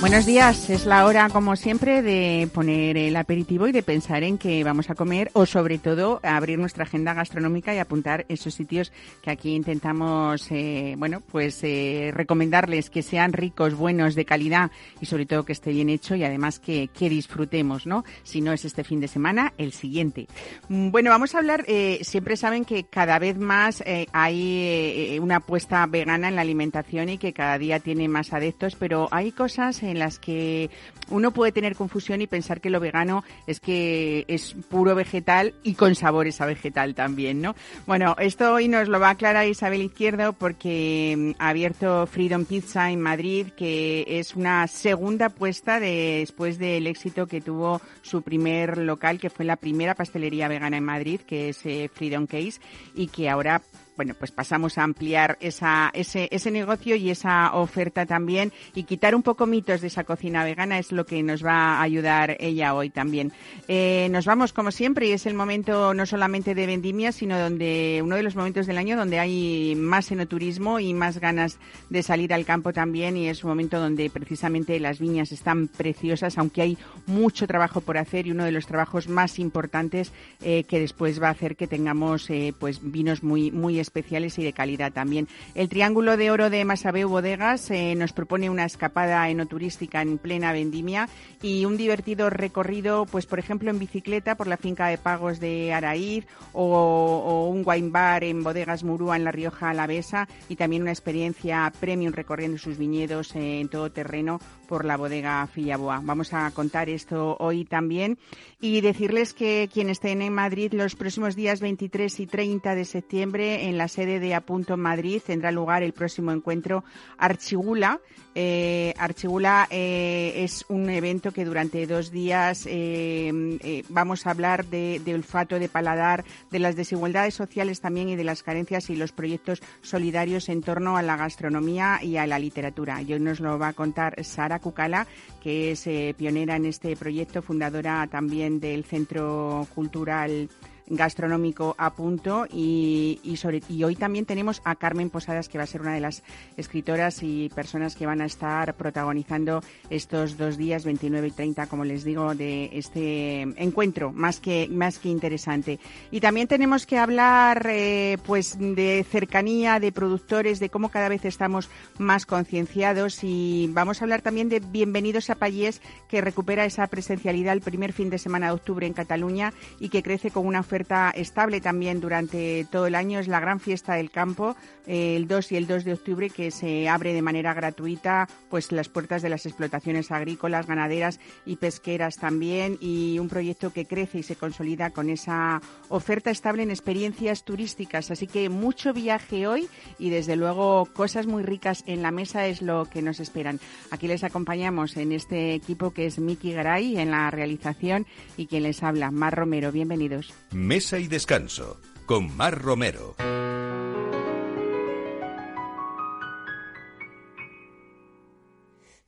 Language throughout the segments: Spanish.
Buenos días, es la hora como siempre de poner el aperitivo y de pensar en qué vamos a comer o sobre todo abrir nuestra agenda gastronómica y apuntar esos sitios que aquí intentamos, eh, bueno, pues eh, recomendarles que sean ricos, buenos, de calidad y sobre todo que esté bien hecho y además que, que disfrutemos, ¿no? Si no es este fin de semana, el siguiente. Bueno, vamos a hablar, eh, siempre saben que cada vez más hay una apuesta vegana en la alimentación y que cada día tiene más adeptos, pero hay cosas en las que uno puede tener confusión y pensar que lo vegano es que es puro vegetal y con sabores a vegetal también, ¿no? Bueno, esto hoy nos lo va a aclarar Isabel Izquierdo porque mm, ha abierto Freedom Pizza en Madrid, que es una segunda apuesta después del éxito que tuvo su primer local, que fue la primera pastelería vegana en Madrid, que es eh, Freedom Case, y que ahora bueno, pues pasamos a ampliar esa, ese, negocio y esa oferta también y quitar un poco mitos de esa cocina vegana es lo que nos va a ayudar ella hoy también. Eh, nos vamos como siempre y es el momento no solamente de vendimia, sino donde uno de los momentos del año donde hay más enoturismo y más ganas de salir al campo también y es un momento donde precisamente las viñas están preciosas, aunque hay mucho trabajo por hacer y uno de los trabajos más importantes eh, que después va a hacer que tengamos eh, pues vinos muy muy especiales y de calidad también. El Triángulo de Oro de Masabeu Bodegas eh, nos propone una escapada enoturística en plena vendimia y un divertido recorrido, pues por ejemplo en bicicleta por la finca de pagos de Araíz o, un wine bar en Bodegas Murúa en La Rioja Alavesa y también una experiencia premium recorriendo sus viñedos en todo terreno por la bodega Fillaboa. Vamos a contar esto hoy también y decirles que quienes estén en Madrid los próximos días 23 y 30 de septiembre en la sede de Apunto Madrid tendrá lugar el próximo encuentro Archigula. Eh, Archigula eh, es un evento que durante dos días eh, vamos a hablar de, olfato, de paladar, de las desigualdades sociales también y de las carencias y los proyectos solidarios en torno a la gastronomía y a la literatura. Y hoy nos lo va a contar Sara Cucala, que es pionera en este proyecto, fundadora también del Centro Cultural gastronómico a punto y, y, sobre, hoy también tenemos a Carmen Posadas, que va a ser una de las escritoras y personas que van a estar protagonizando estos dos días, 29 y 30, como les digo, de este encuentro más que, más que interesante. Y también tenemos que hablar eh, pues de cercanía, de productores, de cómo cada vez estamos más concienciados y vamos a hablar también de Bienvenidos a Payés, que recupera esa presencialidad el primer fin de semana de octubre en Cataluña y que crece con una oferta estable también durante todo el año. Es la gran fiesta del campo, eh, el 2 y el 2 de octubre, que se abre de manera gratuita pues las puertas de las explotaciones agrícolas, ganaderas y pesqueras también. Y un proyecto que crece y se consolida con esa oferta estable en experiencias turísticas. Así que mucho viaje hoy y desde luego cosas muy ricas en la mesa es lo que nos esperan. Aquí les acompañamos en este equipo que es Miki Garay en la realización y quien les habla, Mar Romero. Bienvenidos. Mesa y Descanso con Mar Romero.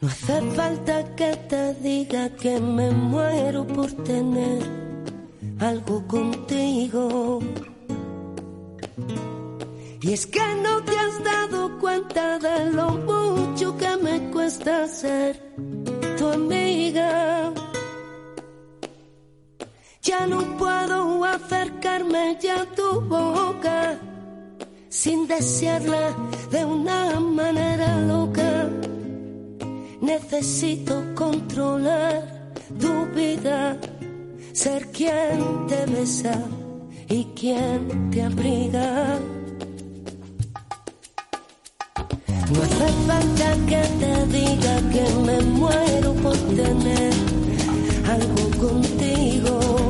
No hace falta que te diga que me muero por tener algo contigo. Y es que no te has dado cuenta de lo mucho que me cuesta ser tu amiga. No puedo acercarme ya a tu boca sin desearla de una manera loca. Necesito controlar tu vida, ser quien te besa y quien te abriga. No hace falta que te diga que me muero por tener algo contigo.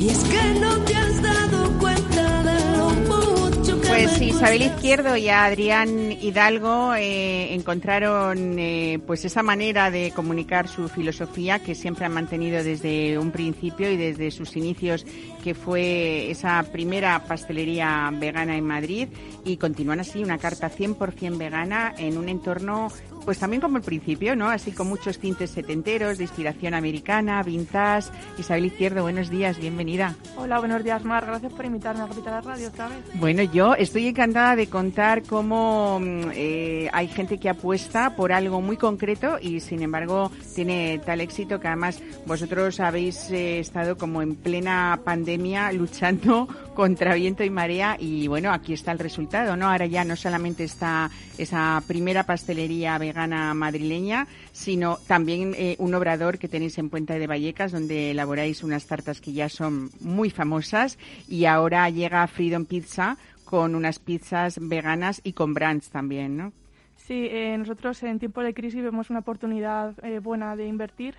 Y es que no te has dado cuenta de lo mucho que Pues Isabel Izquierdo y Adrián Hidalgo eh, encontraron eh, pues esa manera de comunicar su filosofía que siempre han mantenido desde un principio y desde sus inicios, que fue esa primera pastelería vegana en Madrid y continúan así una carta 100% vegana en un entorno pues también como el principio, ¿no? Así con muchos tintes setenteros, de inspiración americana, vintage. Isabel Izquierdo, buenos días, bienvenida. Hola, buenos días, Mar. Gracias por invitarme a Capital Radio otra vez. Bueno, yo estoy encantada de contar cómo mm, eh, hay gente que apuesta por algo muy concreto y, sin embargo, tiene tal éxito que además vosotros habéis eh, estado como en plena pandemia luchando contra viento y marea y, bueno, aquí está el resultado, ¿no? Ahora ya no solamente está esa primera pastelería vegana madrileña, sino también eh, un obrador que tenéis en Puente de Vallecas, donde elaboráis unas tartas que ya son muy famosas y ahora llega Freedom Pizza con unas pizzas veganas y con brands también, ¿no? Sí, eh, nosotros en tiempo de crisis vemos una oportunidad eh, buena de invertir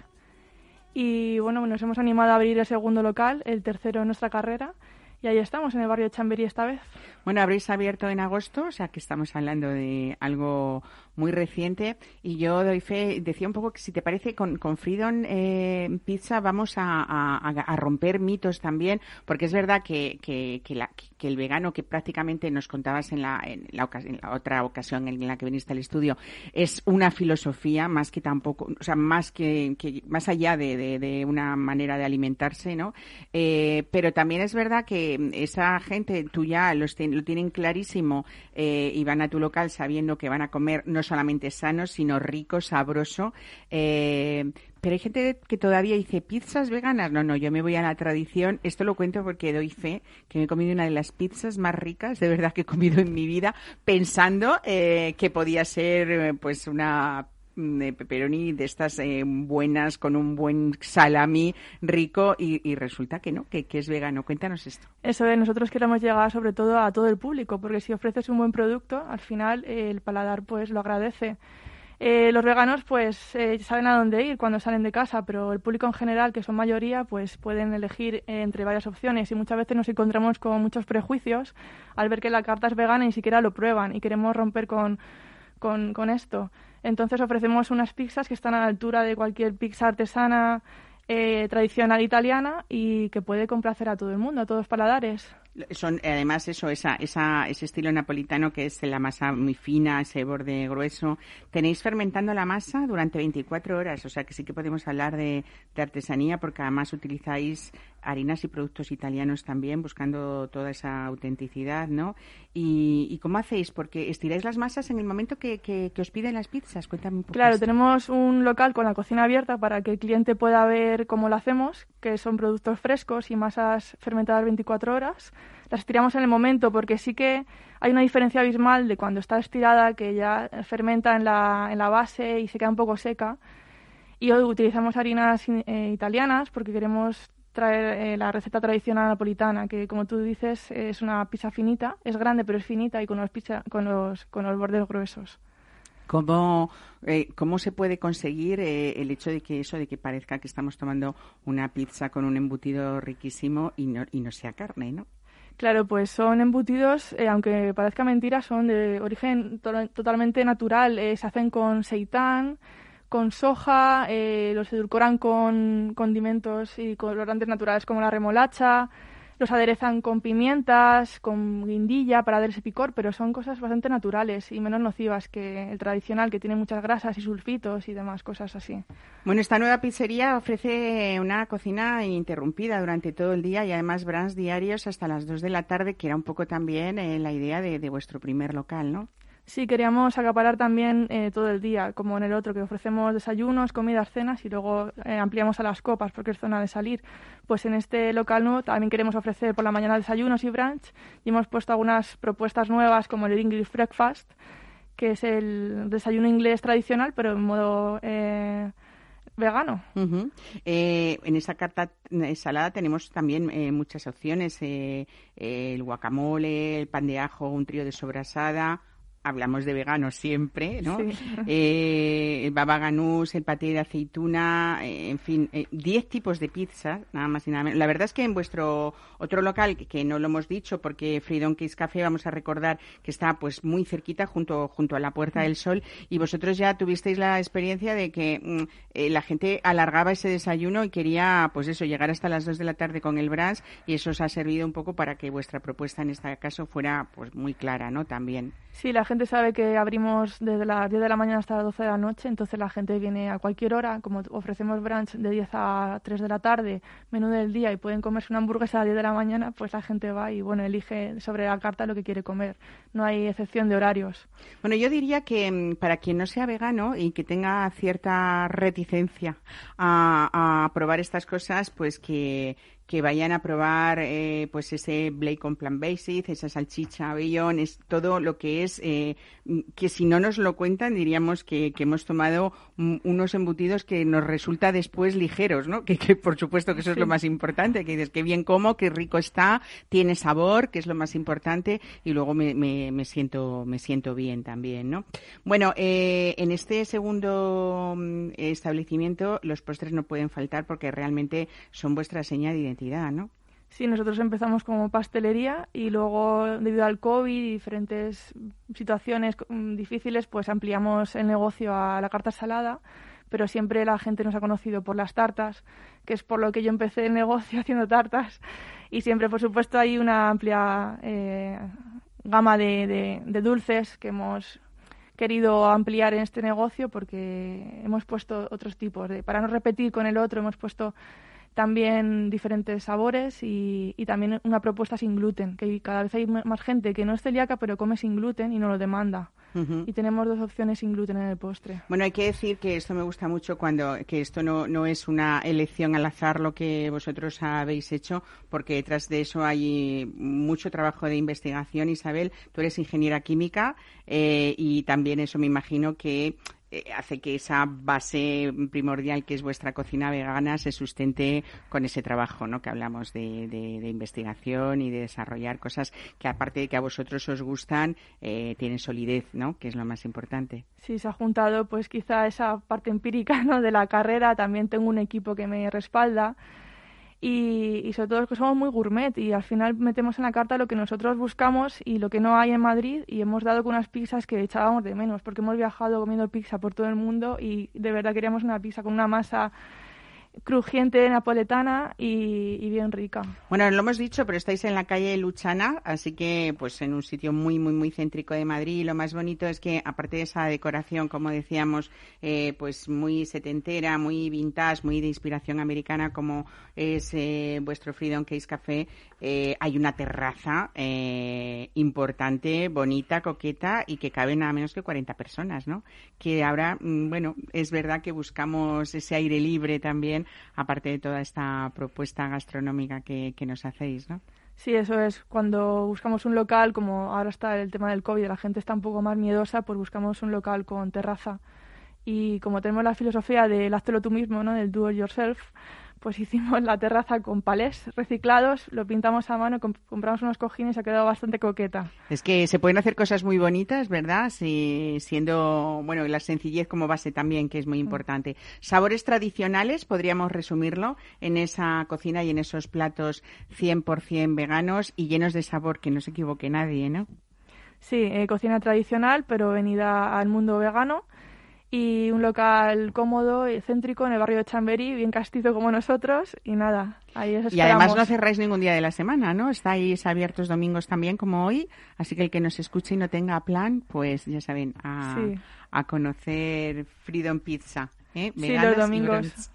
y bueno, nos hemos animado a abrir el segundo local, el tercero en nuestra carrera y ahí estamos, en el barrio de Chamberí esta vez. Bueno, habréis abierto en agosto, o sea que estamos hablando de algo muy reciente. Y yo doy fe, decía un poco que si te parece, con, con Freedom eh, Pizza vamos a, romper mitos también, porque es verdad que, que, que, el vegano que prácticamente nos contabas en la, en la, otra ocasión en la que viniste al estudio es una filosofía más que tampoco, o sea, más que, más allá de, de, una manera de alimentarse, ¿no? Eh, pero también es verdad que esa gente, tú ya los lo tienen clarísimo eh, y van a tu local sabiendo que van a comer solamente sano, sino rico, sabroso. Eh, pero hay gente que todavía dice pizzas veganas. No, no, yo me voy a la tradición. Esto lo cuento porque doy fe que me he comido una de las pizzas más ricas de verdad que he comido en mi vida, pensando eh, que podía ser pues una de pepperoni de estas eh, buenas con un buen salami rico y, resulta que no, que, es vegano. Cuéntanos esto. Eso de nosotros queremos llegar sobre todo a todo el público, porque si ofreces un buen producto, al final eh, el paladar pues lo agradece. Eh, los veganos pues saben a dónde ir cuando salen de casa, pero el público en general, que son mayoría, pues pueden elegir entre varias opciones y muchas veces nos encontramos con muchos prejuicios al ver que la carta es vegana y ni siquiera lo prueban y queremos romper con, con esto. Entonces ofrecemos unas pizzas que están a la altura de cualquier pizza artesana eh, tradicional italiana y que puede complacer a todo el mundo, a todos los paladares. Son además eso, ese estilo napolitano que es la masa muy fina, ese borde grueso. Tenéis fermentando la masa durante 24 horas, o sea que sí que podemos hablar de, de artesanía porque además utilizáis harinas y productos italianos también, buscando toda esa autenticidad, ¿no? ¿Y, cómo hacéis? Porque estiráis las masas en el momento que, que, os piden las pizzas. Cuéntame un poco. Claro, tenemos un local con la cocina abierta para que el cliente pueda ver cómo lo hacemos, que son productos frescos y masas fermentadas 24 horas. Las estiramos en el momento porque sí que hay una diferencia abismal de cuando está estirada, que ya fermenta en la, en la base y se queda un poco seca. Y hoy utilizamos harinas eh, italianas porque queremos traer eh, la receta tradicional napolitana, que como tú dices es una pizza finita, es grande pero es finita y con los, pizza, con los, con los bordes gruesos. ¿Cómo, eh, ¿Cómo se puede conseguir eh, el hecho de que eso, de que parezca que estamos tomando una pizza con un embutido riquísimo y no, y no sea carne, no? Claro, pues son embutidos, aunque parezca mentira, son de origen totalmente natural. se hacen con seitán, con soja, eh, los edulcoran con condimentos y colorantes naturales como la remolacha, los aderezan con pimientas, con guindilla para dar ese picor, pero son cosas bastante naturales y menos nocivas que el tradicional, que tiene muchas grasas y sulfitos y demás cosas así. Bueno, esta nueva pizzería ofrece una cocina ininterrumpida durante todo el día y además brans diarios hasta las 2 de la tarde, que era un poco también eh, la idea de, de vuestro primer local, ¿no? Sí, queríamos acaparar también eh, todo el día, como en el otro, que ofrecemos desayunos, comidas, cenas y luego eh, ampliamos a las copas porque es zona de salir. Pues en este local nuevo también queremos ofrecer por la mañana desayunos y brunch y hemos puesto algunas propuestas nuevas como el English Breakfast, que es el desayuno inglés tradicional pero en modo eh, vegano. en esa carta salada tenemos también muchas opciones, el guacamole, el pan de ajo, un trío de sobrasada hablamos de veganos siempre, ¿no? Eh, el baba ganús, el paté de aceituna, eh, en fin, 10 eh, tipos de pizza, nada más y nada menos. La verdad es que en vuestro otro local, que, no lo hemos dicho porque Freedom Case Café, vamos a recordar que está pues muy cerquita junto, junto a la Puerta del Sol y vosotros ya tuvisteis la experiencia de que mm, la gente alargaba ese desayuno y quería pues eso, llegar hasta las 2 de la tarde con el brans y eso os ha servido un poco para que vuestra propuesta en este caso fuera pues muy clara, ¿no? También. Sí, la gente sabe que abrimos desde las 10 de la mañana hasta las 12 de la noche, entonces la gente viene a cualquier hora, como ofrecemos brunch de 10 a 3 de la tarde, menú del día y pueden comerse una hamburguesa a las 10 de la mañana, pues la gente va y bueno, elige sobre la carta lo que quiere comer. No hay excepción de horarios. Bueno, yo diría que mm, para quien no sea vegano y que tenga cierta reticencia a, a probar estas cosas, pues que, que vayan a probar eh, pues ese bacon plant basic, esa salchicha bellón, es todo lo que es eh, que si no nos lo cuentan diríamos que, hemos tomado unos embutidos que nos resulta después ligeros, ¿no? Que, por supuesto que eso es lo más importante, que dices que bien como, que rico está, tiene sabor, que es lo más importante y luego me, me, siento me siento bien también, ¿no? Bueno, eh, en este segundo mm, establecimiento los postres no pueden faltar porque realmente son vuestra seña de identidad Sí, nosotros empezamos como pastelería y luego, debido al COVID y diferentes situaciones mm, difíciles, pues ampliamos el negocio a la carta salada, pero siempre la gente nos ha conocido por las tartas, que es por lo que yo empecé el negocio haciendo tartas. Y siempre, por supuesto, hay una amplia eh, gama de, dulces que hemos querido ampliar en este negocio porque hemos puesto otros tipos para no repetir con el otro, hemos puesto también diferentes sabores y, también una propuesta sin gluten, que cada vez hay más gente que no es celíaca pero come sin gluten y no lo demanda. Y tenemos dos opciones sin gluten en el postre. Bueno, hay que decir que esto me gusta mucho cuando que esto no, no es una elección al azar lo que vosotros habéis hecho, porque detrás de eso hay mucho trabajo de investigación. Isabel, tú eres ingeniera química eh, y también eso me imagino que hace que esa base primordial que es vuestra cocina vegana se sustente con ese trabajo, ¿no? Que hablamos de, de, investigación y de desarrollar cosas que aparte de que a vosotros os gustan, eh, tienen solidez, ¿no? Que es lo más importante. Sí, se ha juntado pues quizá esa parte empírica, ¿no? De la carrera. También tengo un equipo que me respalda y, sobre todo que somos muy gourmet y al final metemos en la carta lo que nosotros buscamos y lo que no hay en Madrid y hemos dado con unas pizzas que echábamos de menos porque hemos viajado comiendo pizza por todo el mundo y de verdad queríamos una pizza con una masa crujiente napoletana y, bien rica. Bueno, lo hemos dicho, pero estáis en la calle Luchana, así que pues en un sitio muy, muy, muy céntrico de Madrid. Lo más bonito es que, aparte de esa decoración, como decíamos, eh, pues muy setentera, muy vintage, muy de inspiración americana, como es eh, vuestro Freedom Case Café, eh, hay una terraza importante, bonita, coqueta y que cabe nada menos que 40 personas, ¿no? Que ahora, mm, bueno, es verdad que buscamos ese aire libre también aparte de toda esta propuesta gastronómica que, nos hacéis, ¿no? Sí, eso es. Cuando buscamos un local, como ahora está el tema del COVID, la gente está un poco más miedosa, pues buscamos un local con terraza. Y como tenemos la filosofía del hazlo tú mismo, ¿no? del do it yourself, pues hicimos la terraza con palés reciclados, lo pintamos a mano, compramos unos cojines y ha quedado bastante coqueta. Es que se pueden hacer cosas muy bonitas, ¿verdad? Si, siendo, bueno, la sencillez como base también, que es muy mm. importante. Sabores tradicionales, podríamos resumirlo, en esa cocina y en esos platos 100% veganos y llenos de sabor, que no se equivoque nadie, ¿no? Sí, eh, cocina tradicional, pero venida al mundo vegano y un local cómodo y céntrico en el barrio de Chamberí, bien castizo como nosotros, y nada, ahí os Y además no cerráis ningún día de la semana, ¿no? Estáis abiertos domingos también como hoy, así que el que nos escuche y no tenga plan, pues ya saben, a, a conocer Freedom Pizza. ¿eh? sí, los domingos,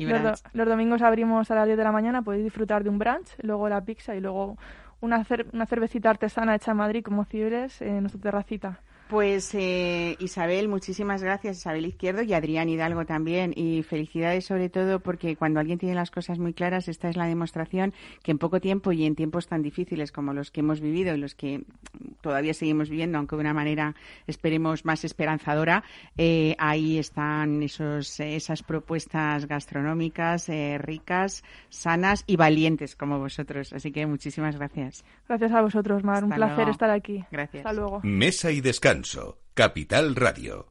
Los, domingos abrimos a las 10 de la mañana, podéis disfrutar de un brunch, luego la pizza y luego una, una cervecita artesana hecha en Madrid como Cibres en nuestra terracita. Pues eh, Isabel, muchísimas gracias, Isabel Izquierdo y Adrián Hidalgo también. Y felicidades sobre todo porque cuando alguien tiene las cosas muy claras, esta es la demostración que en poco tiempo y en tiempos tan difíciles como los que hemos vivido y los que todavía seguimos viviendo, aunque de una manera esperemos más esperanzadora, eh, ahí están esos, esas propuestas gastronómicas eh, ricas, sanas y valientes como vosotros. Así que muchísimas gracias. Gracias a vosotros, Mar. Un placer estar aquí. Gracias. Hasta luego. Mesa y descanso Capital Radio.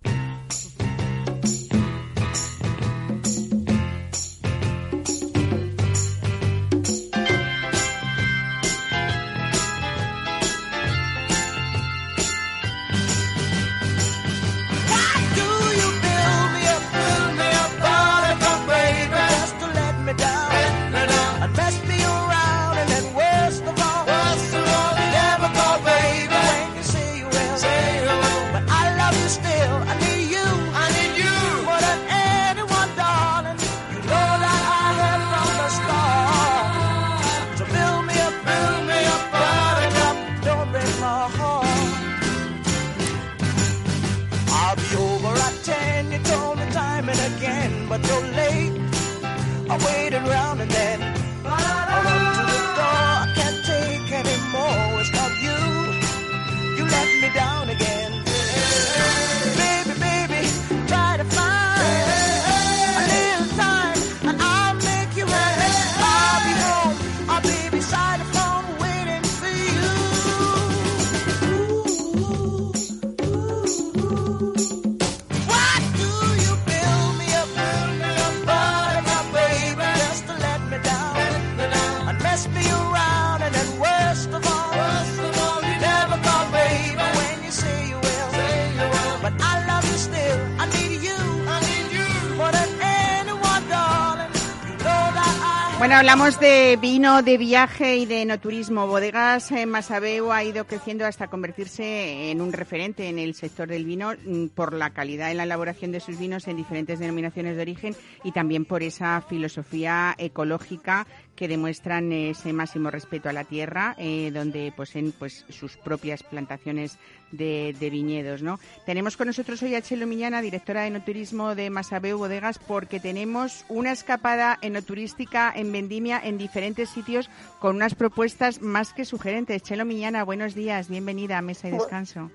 Hablamos de vino, de viaje y de enoturismo. Bodegas eh, Masabeu ha ido creciendo hasta convertirse en un referente en el sector del vino mm, por la calidad en la elaboración de sus vinos en diferentes denominaciones de origen y también por esa filosofía ecológica que demuestran ese máximo respeto a la tierra, eh, donde poseen pues sus propias plantaciones de, de viñedos, ¿no? Tenemos con nosotros hoy a Chelo Miñana, directora de enoturismo de Masabeu Bodegas, porque tenemos una escapada enoturística en vendimia en diferentes sitios con unas propuestas más que sugerentes. Chelo Miñana, buenos días, bienvenida a Mesa y Descanso.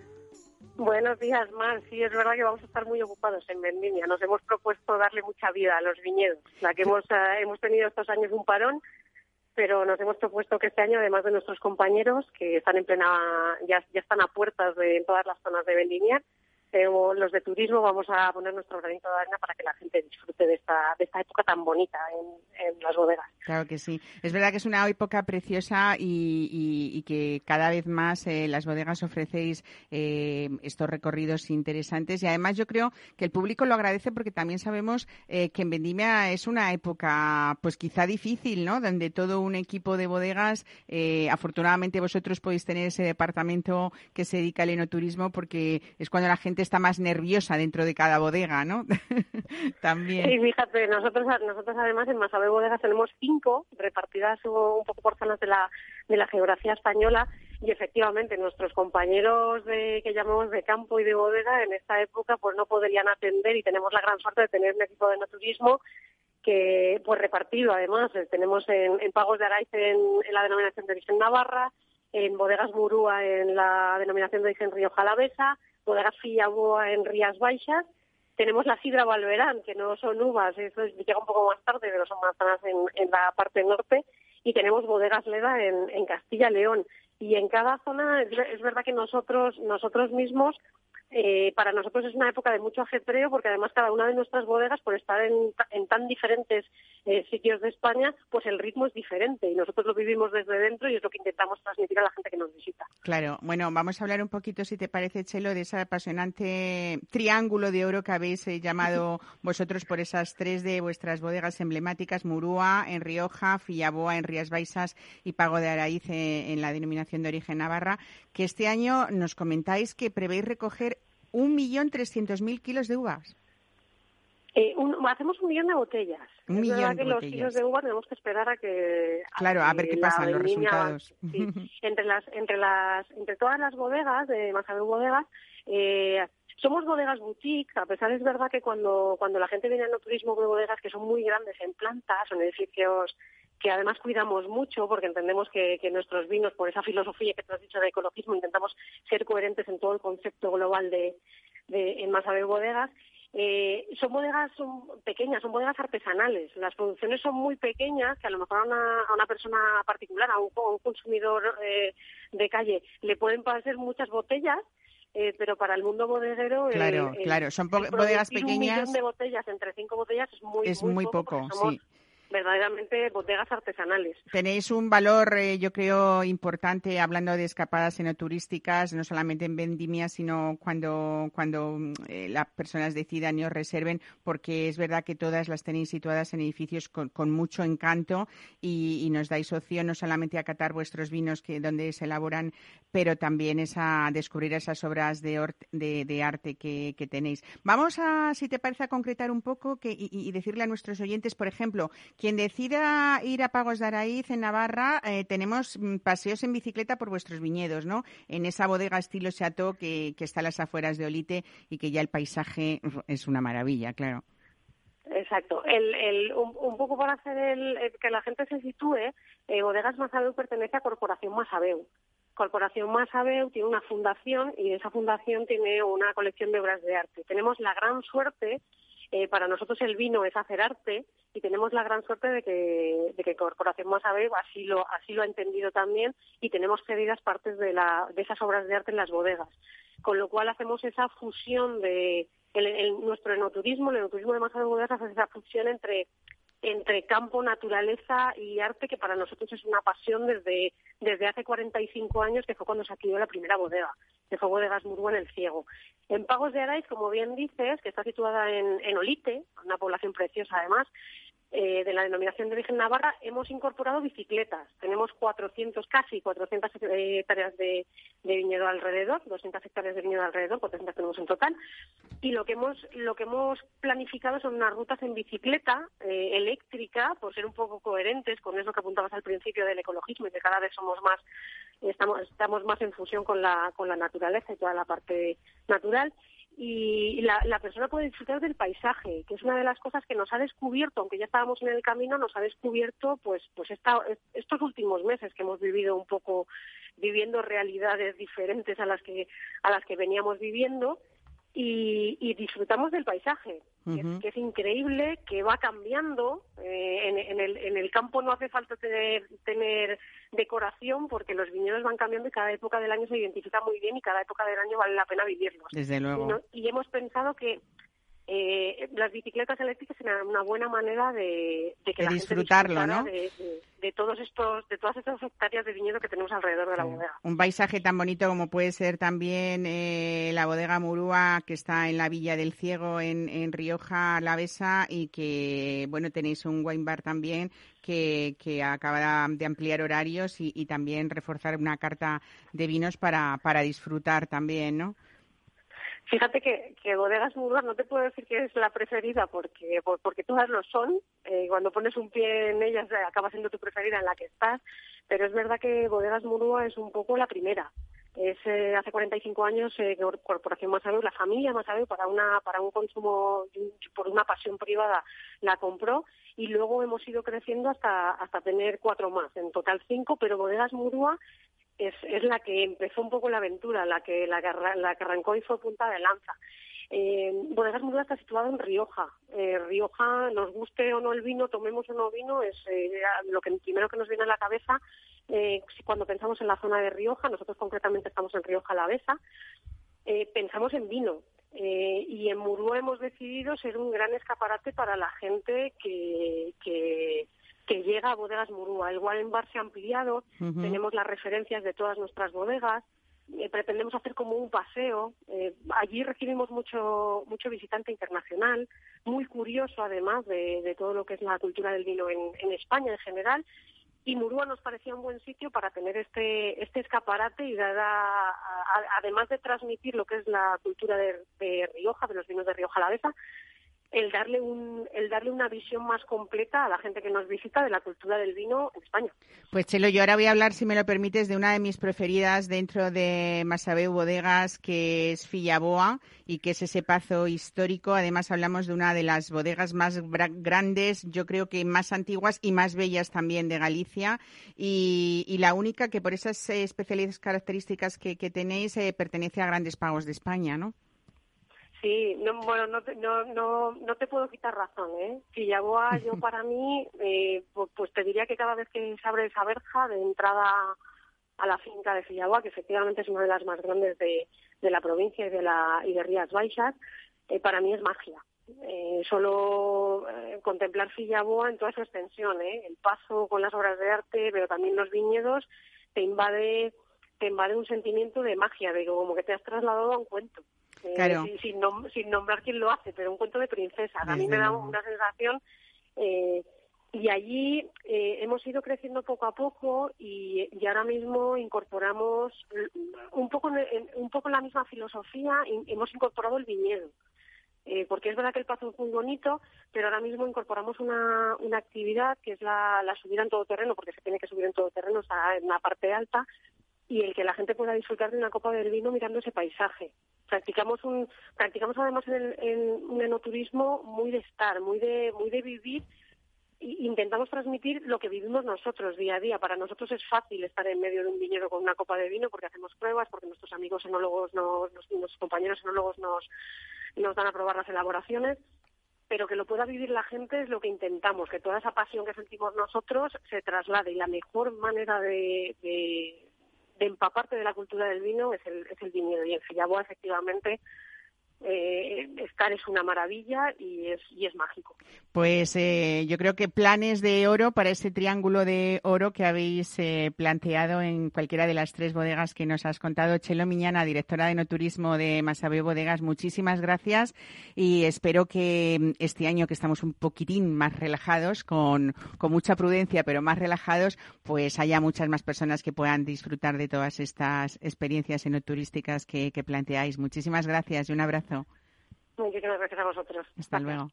Buenos días, Mar. Sí, es verdad que vamos a estar muy ocupados en Vendimia. Nos hemos propuesto darle mucha vida a los viñedos. La que hemos, eh, hemos tenido estos años un parón, pero nos hemos propuesto que este año, además de nuestros compañeros que están en plena, ya, ya están a puertas de en todas las zonas de Vendimia, o los de turismo, vamos a poner nuestro granito de arena para que la gente disfrute de esta, de esta época tan bonita en, las bodegas. Claro que sí. Es verdad que es una época preciosa y, y- y que cada vez más eh, las bodegas ofrecéis eh, estos recorridos interesantes y además yo creo que el público lo agradece porque también sabemos eh, que en Vendimia es una época pues quizá difícil, ¿no? Donde todo un equipo de bodegas, eh, afortunadamente vosotros podéis tener ese departamento que se dedica al enoturismo porque es cuando la gente está más nerviosa dentro de cada bodega, ¿no? también. Sí, fíjate, nosotros, nosotros además en Masabe Bodegas tenemos cinco repartidas un poco por zonas de la, de la geografía española y efectivamente nuestros compañeros de, que llamamos de campo y de bodega en esta época pues no podrían atender y tenemos la gran suerte de tener un equipo de no turismo que pues repartido además eh, tenemos en, en Pagos de Araiz en, en la denominación de origen Navarra, en Bodegas Murúa en la denominación de origen Río Jalavesa, Bodegas Fillaboa en Rías Baixas tenemos la sidra Valverán, que no son uvas, eso es- llega un poco más tarde, pero son manzanas en, en la parte norte, y tenemos bodegas Leda en, en Castilla León. Y en cada zona es, es verdad que nosotros, nosotros mismos, eh, para nosotros es una época de mucho ajetreo, porque además cada una de nuestras bodegas, por estar en, en tan diferentes eh, sitios de España, pues el ritmo es diferente, y nosotros lo vivimos desde dentro y es lo que intentamos transmitir a la gente que nos visita. Claro, bueno, vamos a hablar un poquito, si te parece, Chelo, de ese apasionante triángulo de oro que habéis eh, llamado vosotros por esas tres de vuestras bodegas emblemáticas, Murúa en Rioja, Fillaboa en Rías Baixas y Pago de Araíz eh, en la denominación de origen Navarra, que este año nos comentáis que prevéis recoger 1.300.000 kilos de uvas. Eh, un- hacemos un millón de botellas. Un es millón verdad de que los botellas. kilos de uva tenemos que esperar a que Claro, a ver que qué pasan los resultados. Sí. entre las entre las entre todas las bodegas de Masabeu Bodegas eh, somos bodegas boutique, a pesar es verdad que cuando cuando la gente viene al turismo de bodegas que son muy grandes en planta, son edificios que además cuidamos mucho porque entendemos que, nuestros vinos, por esa filosofía que tú has dicho de ecologismo, intentamos ser coherentes en todo el concepto global de, de en Masabeu Bodegas. Eh, son bodegas pequeñas, son bodegas artesanales. Las producciones son muy pequeñas, que a lo mejor a una, persona particular, a un, a un consumidor eh, de calle, le pueden parecer muchas botellas, eh, pero para el mundo bodeguero... el- Claro, el- claro, son bodegas pequeñas. Un millón de botellas entre cinco botellas es muy, Es muy poco, poco, somos sí. Verdaderamente bodegas artesanales. Tenéis un valor, eh, yo creo, importante hablando de escapadas enoturísticas, no solamente en vendimia, sino cuando, cuando mm, eh, las personas decidan y os reserven, porque es verdad que todas las tenéis situadas en edificios con, con mucho encanto y, y nos dais opción no solamente a catar vuestros vinos que donde se elaboran, pero también es a descubrir esas obras de, or- de, de arte que, que tenéis. Vamos a, si te parece, a concretar un poco que, y, y decirle a nuestros oyentes, por ejemplo, quien decida ir a Pagos de Araíz en Navarra, eh, tenemos mm, paseos en bicicleta por vuestros viñedos, ¿no? En esa bodega estilo Chateau que, que está a las afueras de Olite y que ya el paisaje es una maravilla, claro. Exacto. El, el, un, poco para hacer el, el que la gente se sitúe, eh, Bodegas Masabeu pertenece a Corporación Masabeu. Corporación Masabeu tiene una fundación y esa fundación tiene una colección de obras de arte. Tenemos la gran suerte, eh, para nosotros el vino es hacer arte y tenemos la gran suerte de que, de que Corporación Masabeu así lo, así lo ha entendido también y tenemos cedidas partes de, la, de esas obras de arte en las bodegas. Con lo cual hacemos esa fusión de el, nuestro enoturismo, el enoturismo de Masabeu Bodegas hace esa fusión entre entre campo, naturaleza y arte, que para nosotros es una pasión desde, desde hace 45 años, que fue cuando se activó la primera bodega, que fue Bodegas Murúa en el Ciego. En Pagos de Araiz, como bien dices, que está situada en, en Olite, una población preciosa además, eh, de la denominación de origen Navarra, hemos incorporado bicicletas. Tenemos 400, casi 400 eh, hectáreas de, viñedo alrededor, 200 hectáreas de viñedo alrededor, 400 tenemos en total. Y lo que hemos, lo que hemos planificado son unas rutas en bicicleta eh, eléctrica, por ser un poco coherentes con eso que apuntabas al principio del ecologismo y que cada vez somos más, estamos, estamos más en fusión con la, con la naturaleza y toda la parte natural y la, la persona puede disfrutar del paisaje, que es una de las cosas que nos ha descubierto, aunque ya estábamos en el camino, nos ha descubierto pues pues esta- estos últimos meses que hemos vivido un poco viviendo realidades diferentes a las que a las que veníamos viviendo y, y disfrutamos del paisaje, que, es- Ujú. que es increíble, que va cambiando. eh, en, en el, en el campo no hace falta tener, tener decoración porque los viñedos van cambiando y cada época del año se identifica muy bien y cada época del año vale la pena vivirlos. Desde luego. Y, no- y hemos pensado que eh, las bicicletas eléctricas eran una buena manera de, de que De la disfrutarlo, gente ¿no? de, todos estos, de todas estas hectáreas de viñedo que tenemos alrededor de la bodega. Un paisaje tan bonito como puede ser también eh, la bodega Murúa, que está en la Villa del Ciego, en, en Rioja Alavesa, y que, bueno, tenéis un wine bar también que, que acaba de ampliar horarios y, y también reforzar una carta de vinos para, para disfrutar también, ¿no? Fíjate que, Bodegas Murúa no te puedo decir que es la preferida porque por- porque todas lo son. Eh, cuando pones un pie en ellas eh, acaba siendo tu preferida en la que estás. Pero es verdad que Bodegas Murúa es un poco la primera. Es eh, hace 45 años eh, Cor- Corporación Masabeu, la familia Masabeu para una para un consumo por una pasión privada la compró y luego hemos ido creciendo hasta hasta tener cuatro más, en total cinco. Pero Bodegas Murúa es, es la que empezó un poco la aventura, la que, la que, la que arrancó y fue punta de lanza. Eh, Bodegas Murúa está situado en Rioja. Eh, Rioja, nos guste o no el vino, tomemos o no vino, es eh, lo que primero que nos viene a la cabeza eh, cuando pensamos en la zona de Rioja, nosotros concretamente estamos en Rioja Alavesa, pensamos en vino. Y en Murúa hemos decidido ser un gran escaparate para la gente que, que, que llega a Bodegas Murúa. El Bar se ha ampliado, tenemos las referencias de todas nuestras bodegas, eh, pretendemos hacer como un paseo. Eh, allí recibimos mucho, mucho visitante internacional, muy curioso además de, de todo lo que es la cultura del vino en, en España en general. Y Murúa nos parecía un buen sitio para tener este, este escaparate y dar a- a- además de transmitir lo que es la cultura de, de Rioja, de los vinos de Rioja Alavesa, el darle un el darle una visión más completa a la gente que nos visita de la cultura del vino en España. Pues Chelo, yo ahora voy a hablar, si me lo permites, de una de mis preferidas dentro de Masabeu Bodegas, que es Fillaboa, y que es ese pazo histórico. Además, hablamos de una de las bodegas más grandes, yo creo que más antiguas y más bellas también de Galicia, y, y la única que por esas eh, especiales características que, que tenéis eh, pertenece a Grandes Pagos de España, ¿no? Sí, no, bueno, no te, no, no, no te puedo quitar razón, ¿eh? Fillaboa, yo para mí, eh, pu- pues te diría que cada vez que se abre esa verja de entrada a la finca de Fillaboa, que efectivamente es una de las más grandes de, de la provincia y de, la, y de Rías Baixas, eh, para mí es magia. Eh, solo eh, contemplar Fillaboa en toda su extensión, ¿eh? el paso con las obras de arte, pero también los viñedos, te invade, te invade un sentimiento de magia, de como que te has trasladado a un cuento. Eh, Claro. sin, sin nom- sin nombrar quién lo hace, pero un cuento de princesa. A mí me da una sensación eh, y allí eh, hemos ido creciendo poco a poco y, y ahora mismo incorporamos un poco en, en- un poco en la misma filosofía y hemos incorporado el viñedo. Eh, porque es verdad que el paso es muy bonito, pero ahora mismo incorporamos una, una actividad que es la, la subida en todo terreno, porque se tiene que subir en todo terreno, está en la parte alta, y el que la gente pueda disfrutar de una copa del vino mirando ese paisaje. Practicamos un practicamos además en, el, en un enoturismo muy de estar, muy de muy de vivir intentamos transmitir lo que vivimos nosotros día a día. Para nosotros es fácil estar en medio de un viñedo con una copa de vino porque hacemos pruebas, porque nuestros amigos enólogos, nos, nuestros compañeros enólogos nos, nos dan a probar las elaboraciones, pero que lo pueda vivir la gente es lo que intentamos, que toda esa pasión que sentimos nosotros se traslade y la mejor manera de, de empaparte de la cultura del vino es el, es el viñedo y en Fillaboa efectivamente eh, estar es una maravilla y es, y es mágico. Pues eh, yo creo que planes de oro para ese triángulo de oro que habéis eh, planteado en cualquiera de las tres bodegas que nos has contado. Chelo Miñana, directora de no turismo de Masabeo Bodegas, muchísimas gracias y espero que mm, este año que estamos un poquitín más relajados, con, con mucha prudencia, pero más relajados, pues haya muchas más personas que puedan disfrutar de todas estas experiencias enoturísticas que, que planteáis. Muchísimas gracias y un abrazo. Muchísimas gracias a vosotros. Hasta luego.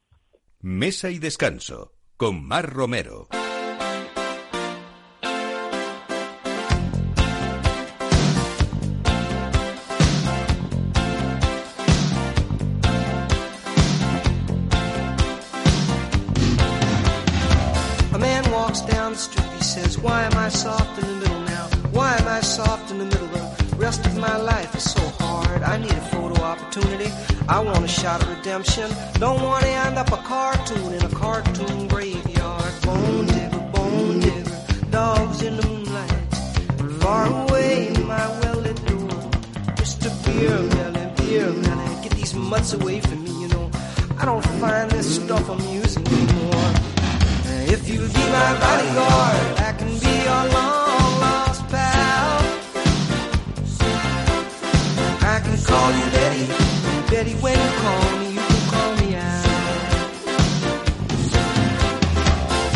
Mesa y descanso con Mar Romero. A man walks down the street, he says, Why am I soft in the middle now? Why am I soft in the middle? The rest of my life is so hard. I need a photo opportunity. I want a shot of redemption. Don't want to end up a cartoon in a cartoon graveyard. Bone digger, bone digger, dogs in the moonlight. Far away, my well-lit door. Mr. Beer Melly, Beer Melly, get these mutts away from me, you know. I don't find this stuff amusing anymore. If you be my bodyguard, I can call you Betty, Betty when you call me, you can call me out.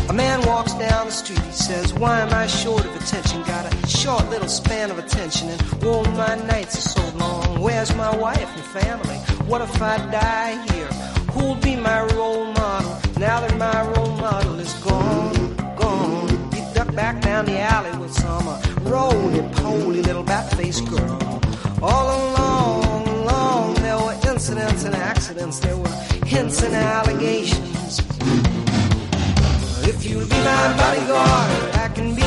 A man walks down the street, he says, Why am I short of attention? Got a short little span of attention, and oh, my nights are so long. Where's my wife and family? What if I die here? Who'll be my role model now that my role model is gone? Gone. He ducked back down the alley with some uh, roly-poly little bat-faced girl. All along, along, there were incidents and accidents. There were hints and allegations. If you'll be my bodyguard, I can be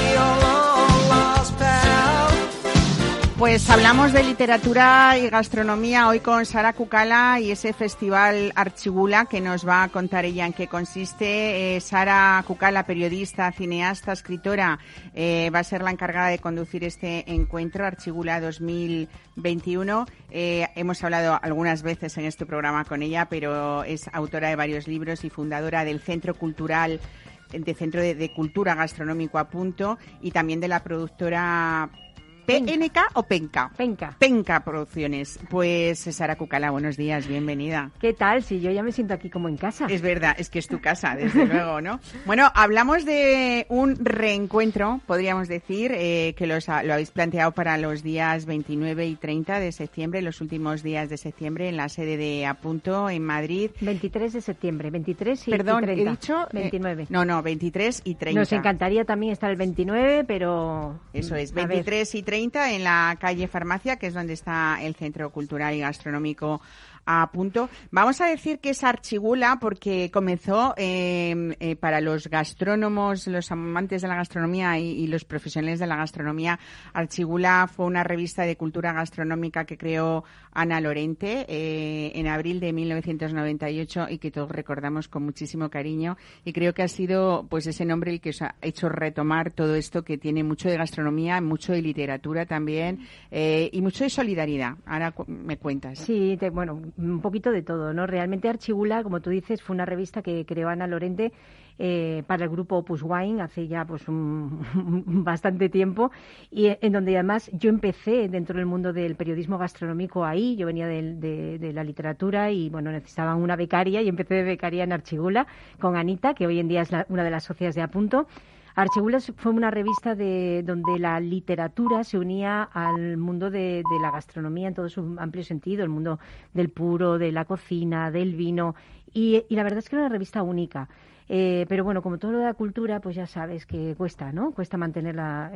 Pues hablamos de literatura y gastronomía hoy con Sara Cucala y ese festival Archigula que nos va a contar ella en qué consiste. Eh, Sara Cucala, periodista, cineasta, escritora, eh, va a ser la encargada de conducir este encuentro Archigula 2021. Eh, hemos hablado algunas veces en este programa con ella, pero es autora de varios libros y fundadora del Centro Cultural de Centro de, de Cultura Gastronómico a Punto y también de la productora PNK o Penca. Penca. Penca Producciones. Pues Sara Cucala, buenos días, bienvenida. ¿Qué tal? Si yo ya me siento aquí como en casa. Es verdad, es que es tu casa, desde luego, ¿no? Bueno, hablamos de un reencuentro, podríamos decir, eh, que los, lo habéis planteado para los días 29 y 30 de septiembre, los últimos días de septiembre, en la sede de Apunto, en Madrid. 23 de septiembre, 23 y, Perdón, y 30. he dicho... eh, 29. no, no, 23 y 30. Nos encantaría también estar el 29, pero... Eso es, a ver, 23 y 30 en la calle Farmacia, que es donde está el Centro Cultural y Gastronómico a punto. Vamos a decir que es Archigula porque comenzó eh, eh, para los gastrónomos, los amantes de la gastronomía y, los profesionales de la gastronomía. Archigula fue una revista de cultura gastronómica que creó Ana Lorente eh, en abril de 1998 y que todos recordamos con muchísimo cariño. Y creo que ha sido pues ese nombre el que os ha hecho retomar todo esto que tiene mucho de gastronomía, mucho de literatura también eh, y mucho de solidaridad. Ahora me cuentas. Sí, bueno, un poquito de todo, ¿no? Realmente Archigula, como tú dices, fue una revista que creó Ana Lorente eh, para el grupo Opus Wine hace ya pues un, bastante tiempo y en donde además yo empecé dentro del mundo del periodismo gastronómico ahí, yo venía de, la literatura y bueno, necesitaban una becaria y empecé de becaria en Archigula con Anita, que hoy en día es la, una de las socias de Apunto. Archigula fue una revista de, donde la literatura se unía al mundo de, la gastronomía en todo su amplio sentido, el mundo del puro, de la cocina, del vino, y la verdad es que era una revista única. Eh, pero bueno, como todo lo de la cultura, pues ya sabes que cuesta, ¿no? Cuesta mantener la-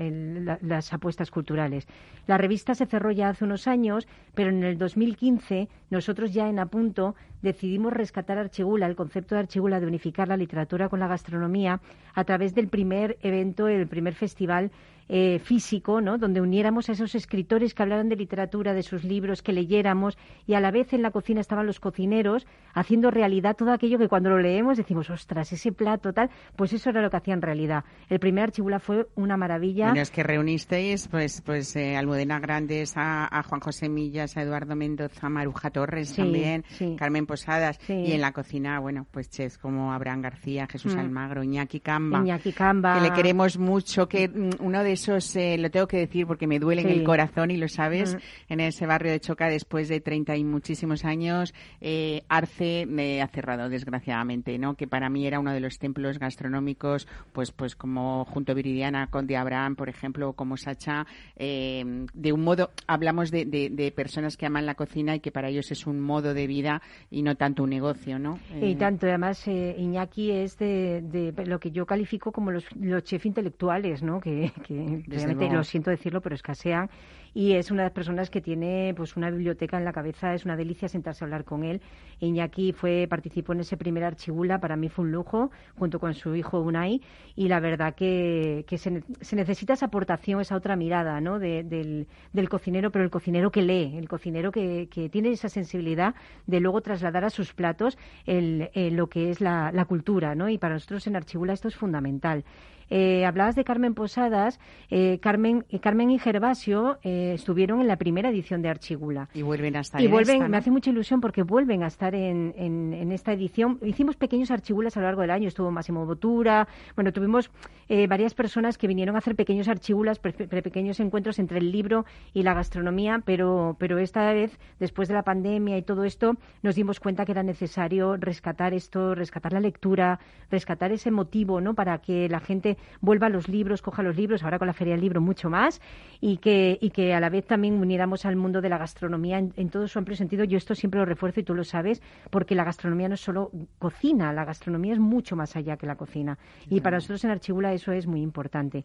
las apuestas culturales. La revista se cerró ya hace unos años, pero en el 2015 nosotros ya en Apunto decidimos rescatar Archigula, el concepto de Archigula de unificar la literatura con la gastronomía a través del primer evento, el primer festival eh, físico, ¿no? donde uniéramos a esos escritores que hablaran de literatura, de sus libros, que leyéramos, y a la vez en la cocina estaban los cocineros haciendo realidad todo aquello que cuando lo leemos decimos, ostras, ese plato tal, pues eso era lo que hacía en realidad. El primer Archigula fue una maravilla. Bueno, es que reunisteis, pues, pues eh, Almudena Grandes, a, a Juan José Millas, a Eduardo Mendoza, a Maruja Torres Sí, también, sí. Carmen Posadas, Sí. y en la cocina, bueno, pues chefs como Abraham García, Jesús Mm. Almagro, Iñaki Camba. Iñaki Camba. Que le queremos mucho, que mm, uno de esos, eh, lo tengo que decir porque me duele en el corazón y lo sabes, Mm. en ese barrio de Choca después de 30 y muchísimos años, eh, Arce me ha cerrado desgraciadamente, ¿no? Que para mí era uno de los templos gastronómicos, pues, pues como junto a Viridiana, con de Abraham, por ejemplo, como Sacha, eh, de un modo, hablamos de, de- de personas que aman la cocina y que para ellos es un modo de vida y no tanto un negocio, ¿no? Y Eh, tanto, además, eh, Iñaki es de, de lo que yo califico como los, los chefs intelectuales, ¿no? Que, que realmente, lo siento decirlo, pero escasean. Y es una de las personas que tiene pues una biblioteca en la cabeza, es una delicia sentarse a hablar con él. Iñaki fue, participó en ese primer Archigula, para mí fue un lujo, junto con su hijo Unai. Y la verdad que, que se, se necesita esa aportación, esa otra mirada, ¿no? De- del, del cocinero, pero el cocinero que lee, el cocinero que, que tiene esa sensibilidad de luego trasladar a sus platos el, eh, lo que es la, la cultura, ¿no? Y para nosotros en Archibula esto es fundamental. Eh, hablabas de Carmen Posadas. eh, Carmen, eh, Carmen y Gervasio eh, estuvieron en la primera edición de Archigula. y vuelven a estar Y en vuelven, esta, ¿no? me hace mucha ilusión porque vuelven a estar en, en- en esta edición. Hicimos pequeños archigulas a lo largo del año. Estuvo Máximo Botura. Bueno, tuvimos eh, varias personas que vinieron a hacer pequeños archigulas, pre- pre- pequeños encuentros entre el libro y la gastronomía, pero, pero esta vez, después de la pandemia y todo esto, nos dimos cuenta que era necesario rescatar esto, rescatar la lectura, rescatar ese motivo, ¿no? Para que la gente vuelva a los libros, coja los libros, ahora con la Feria del Libro mucho más, y que, y que a la vez también uniéramos al mundo de la gastronomía en, en todo su amplio sentido. Yo esto siempre lo refuerzo y tú lo sabes, porque la gastronomía no es solo cocina, la gastronomía es mucho más allá que la cocina. Y para nosotros en Archigula eso es muy importante.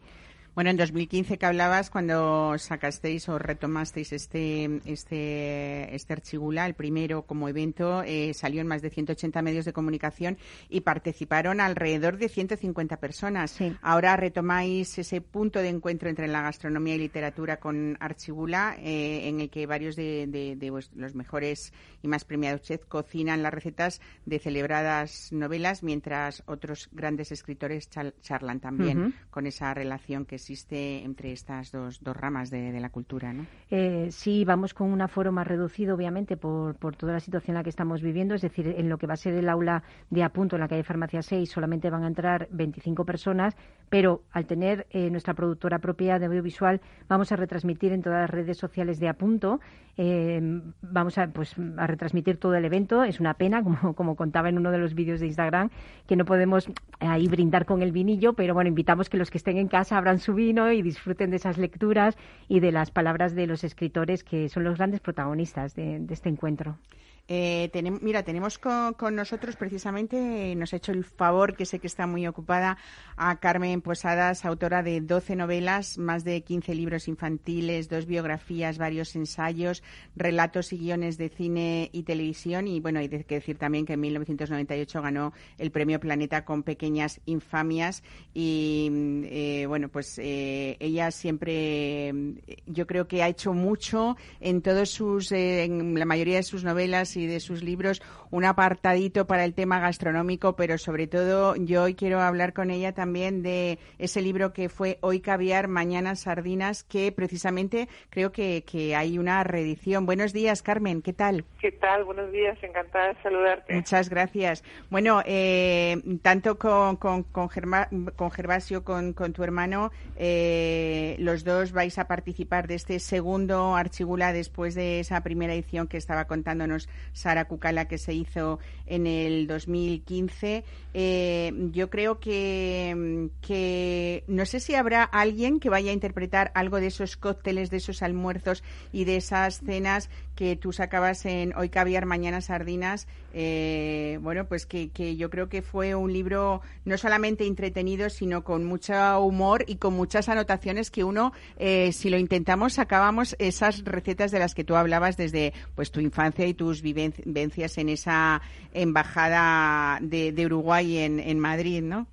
Bueno, en 2015 que hablabas, cuando sacasteis o retomasteis este, este, este Archigula, el primero como evento, eh, salió en más de 180 medios de comunicación y participaron alrededor de 150 personas. Sí. Ahora retomáis ese punto de encuentro entre la gastronomía y literatura con Archigula, eh, en el que varios de, de- los mejores y más premiados chefs cocinan las recetas de celebradas novelas, mientras otros grandes escritores charlan también con esa relación que existe entre estas dos, ramas de, la cultura, ¿no? Eh, sí, vamos con un aforo más reducido, obviamente, por, por toda la situación en la que estamos viviendo. Es decir, en lo que va a ser el aula de apunto en la calle Farmacia 6 solamente van a entrar 25 personas, pero al tener eh, nuestra productora propia de audiovisual, vamos a retransmitir en todas las redes sociales de apunto. eh, vamos a, pues, a retransmitir todo el evento. Es una pena, como, como contaba en uno de los vídeos de Instagram, que no podemos ahí brindar con el vinillo, pero bueno, invitamos que los que estén en casa abran su vino y disfruten de esas lecturas y de las palabras de los escritores que son los grandes protagonistas de, de este encuentro. Eh, mira, tenemos con, con nosotros precisamente, eh, nos ha hecho el favor, que sé que está muy ocupada, a Carmen Posadas, autora de 12 novelas, más de 15 libros infantiles, dos biografías, varios ensayos, relatos y guiones de cine y televisión. Y bueno, hay que decir también que en 1998 ganó el premio Planeta con Pequeñas Infamias. Y eh, bueno, pues eh, ella siempre, mm, yo creo que ha hecho mucho en todos sus, eh, en la mayoría de sus novelas y de sus libros, un apartadito para el tema gastronómico, pero sobre todo yo hoy quiero hablar con ella también de ese libro que fue Hoy caviar, mañana sardinas, que precisamente creo que, que hay una reedición. Buenos días, Carmen, ¿qué tal? ¿Qué tal? Buenos días, encantada de saludarte. Muchas gracias. Bueno, eh, tanto con, con, con, Germa- con Gervasio, con, con tu hermano, eh, los dos vais a participar de este segundo Archigula después de esa primera edición que estaba contándonos Sara Cucala que se hizo en el 2015. Eh, yo creo que, que no sé si habrá alguien que vaya a interpretar algo de esos cócteles, de esos almuerzos y de esas cenas que tú sacabas en Hoy Caviar, Mañana Sardinas, eh, bueno, pues que, que, yo creo que fue un libro no solamente entretenido, sino con mucho humor y con muchas anotaciones que uno, eh, si lo intentamos, sacábamos esas recetas de las que tú hablabas desde pues tu infancia y tus vivencias en esa embajada de, de Uruguay en, Madrid, ¿no?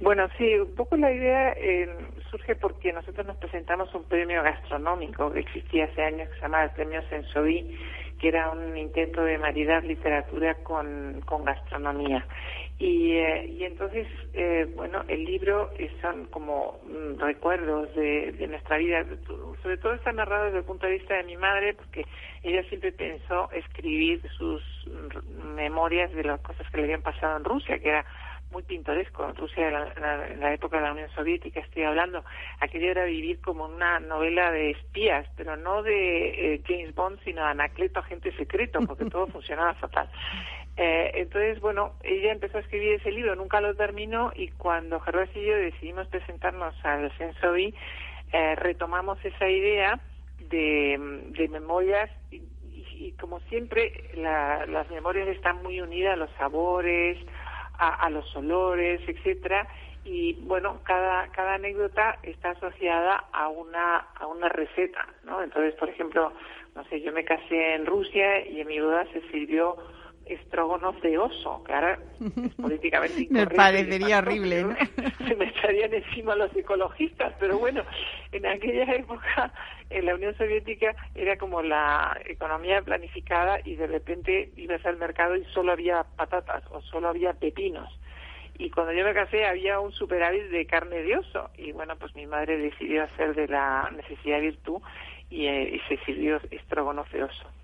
Bueno, sí, un poco la idea eh, surge porque nosotros nos presentamos un premio gastronómico que existía hace años que se llamaba el Premio Sensoví, que era un intento de maridar literatura con, gastronomía. Y, eh, y entonces, eh, bueno, el libro son como mm, recuerdos de, de, nuestra vida, sobre todo está narrado desde el punto de vista de mi madre, porque ella siempre pensó escribir sus memorias de las cosas que le habían pasado en Rusia, que era muy pintoresco. Rusia, en la, época de la Unión Soviética, estoy hablando, aquello era vivir como una novela de espías, pero no de eh, James Bond, sino de Anacleto, agente secreto, porque todo funcionaba fatal. Eh, entonces, bueno, ella empezó a escribir ese libro, nunca lo terminó, y cuando Gervás y yo decidimos presentarnos al Sensovi, eh, retomamos esa idea de, de memorias y, y, como siempre la, las memorias están muy unidas a los sabores, a, a los olores, etcétera, y bueno, cada, cada anécdota está asociada a una, a una receta, ¿no? Entonces, por ejemplo, no sé, yo me casé en Rusia y en mi boda se sirvió Strogonoff de oso, que ahora es políticamente incorrecto. Me parecería horrible, ¿no? Se me estarían encima los ecologistas, pero bueno, en aquella época en la Unión Soviética era como la economía planificada y de repente ibas al mercado y solo había patatas o solo había pepinos. Y cuando yo me casé había un superávit de carne de oso y bueno, pues mi madre decidió hacer de la necesidad virtud y, eh, y se sirvió de oso.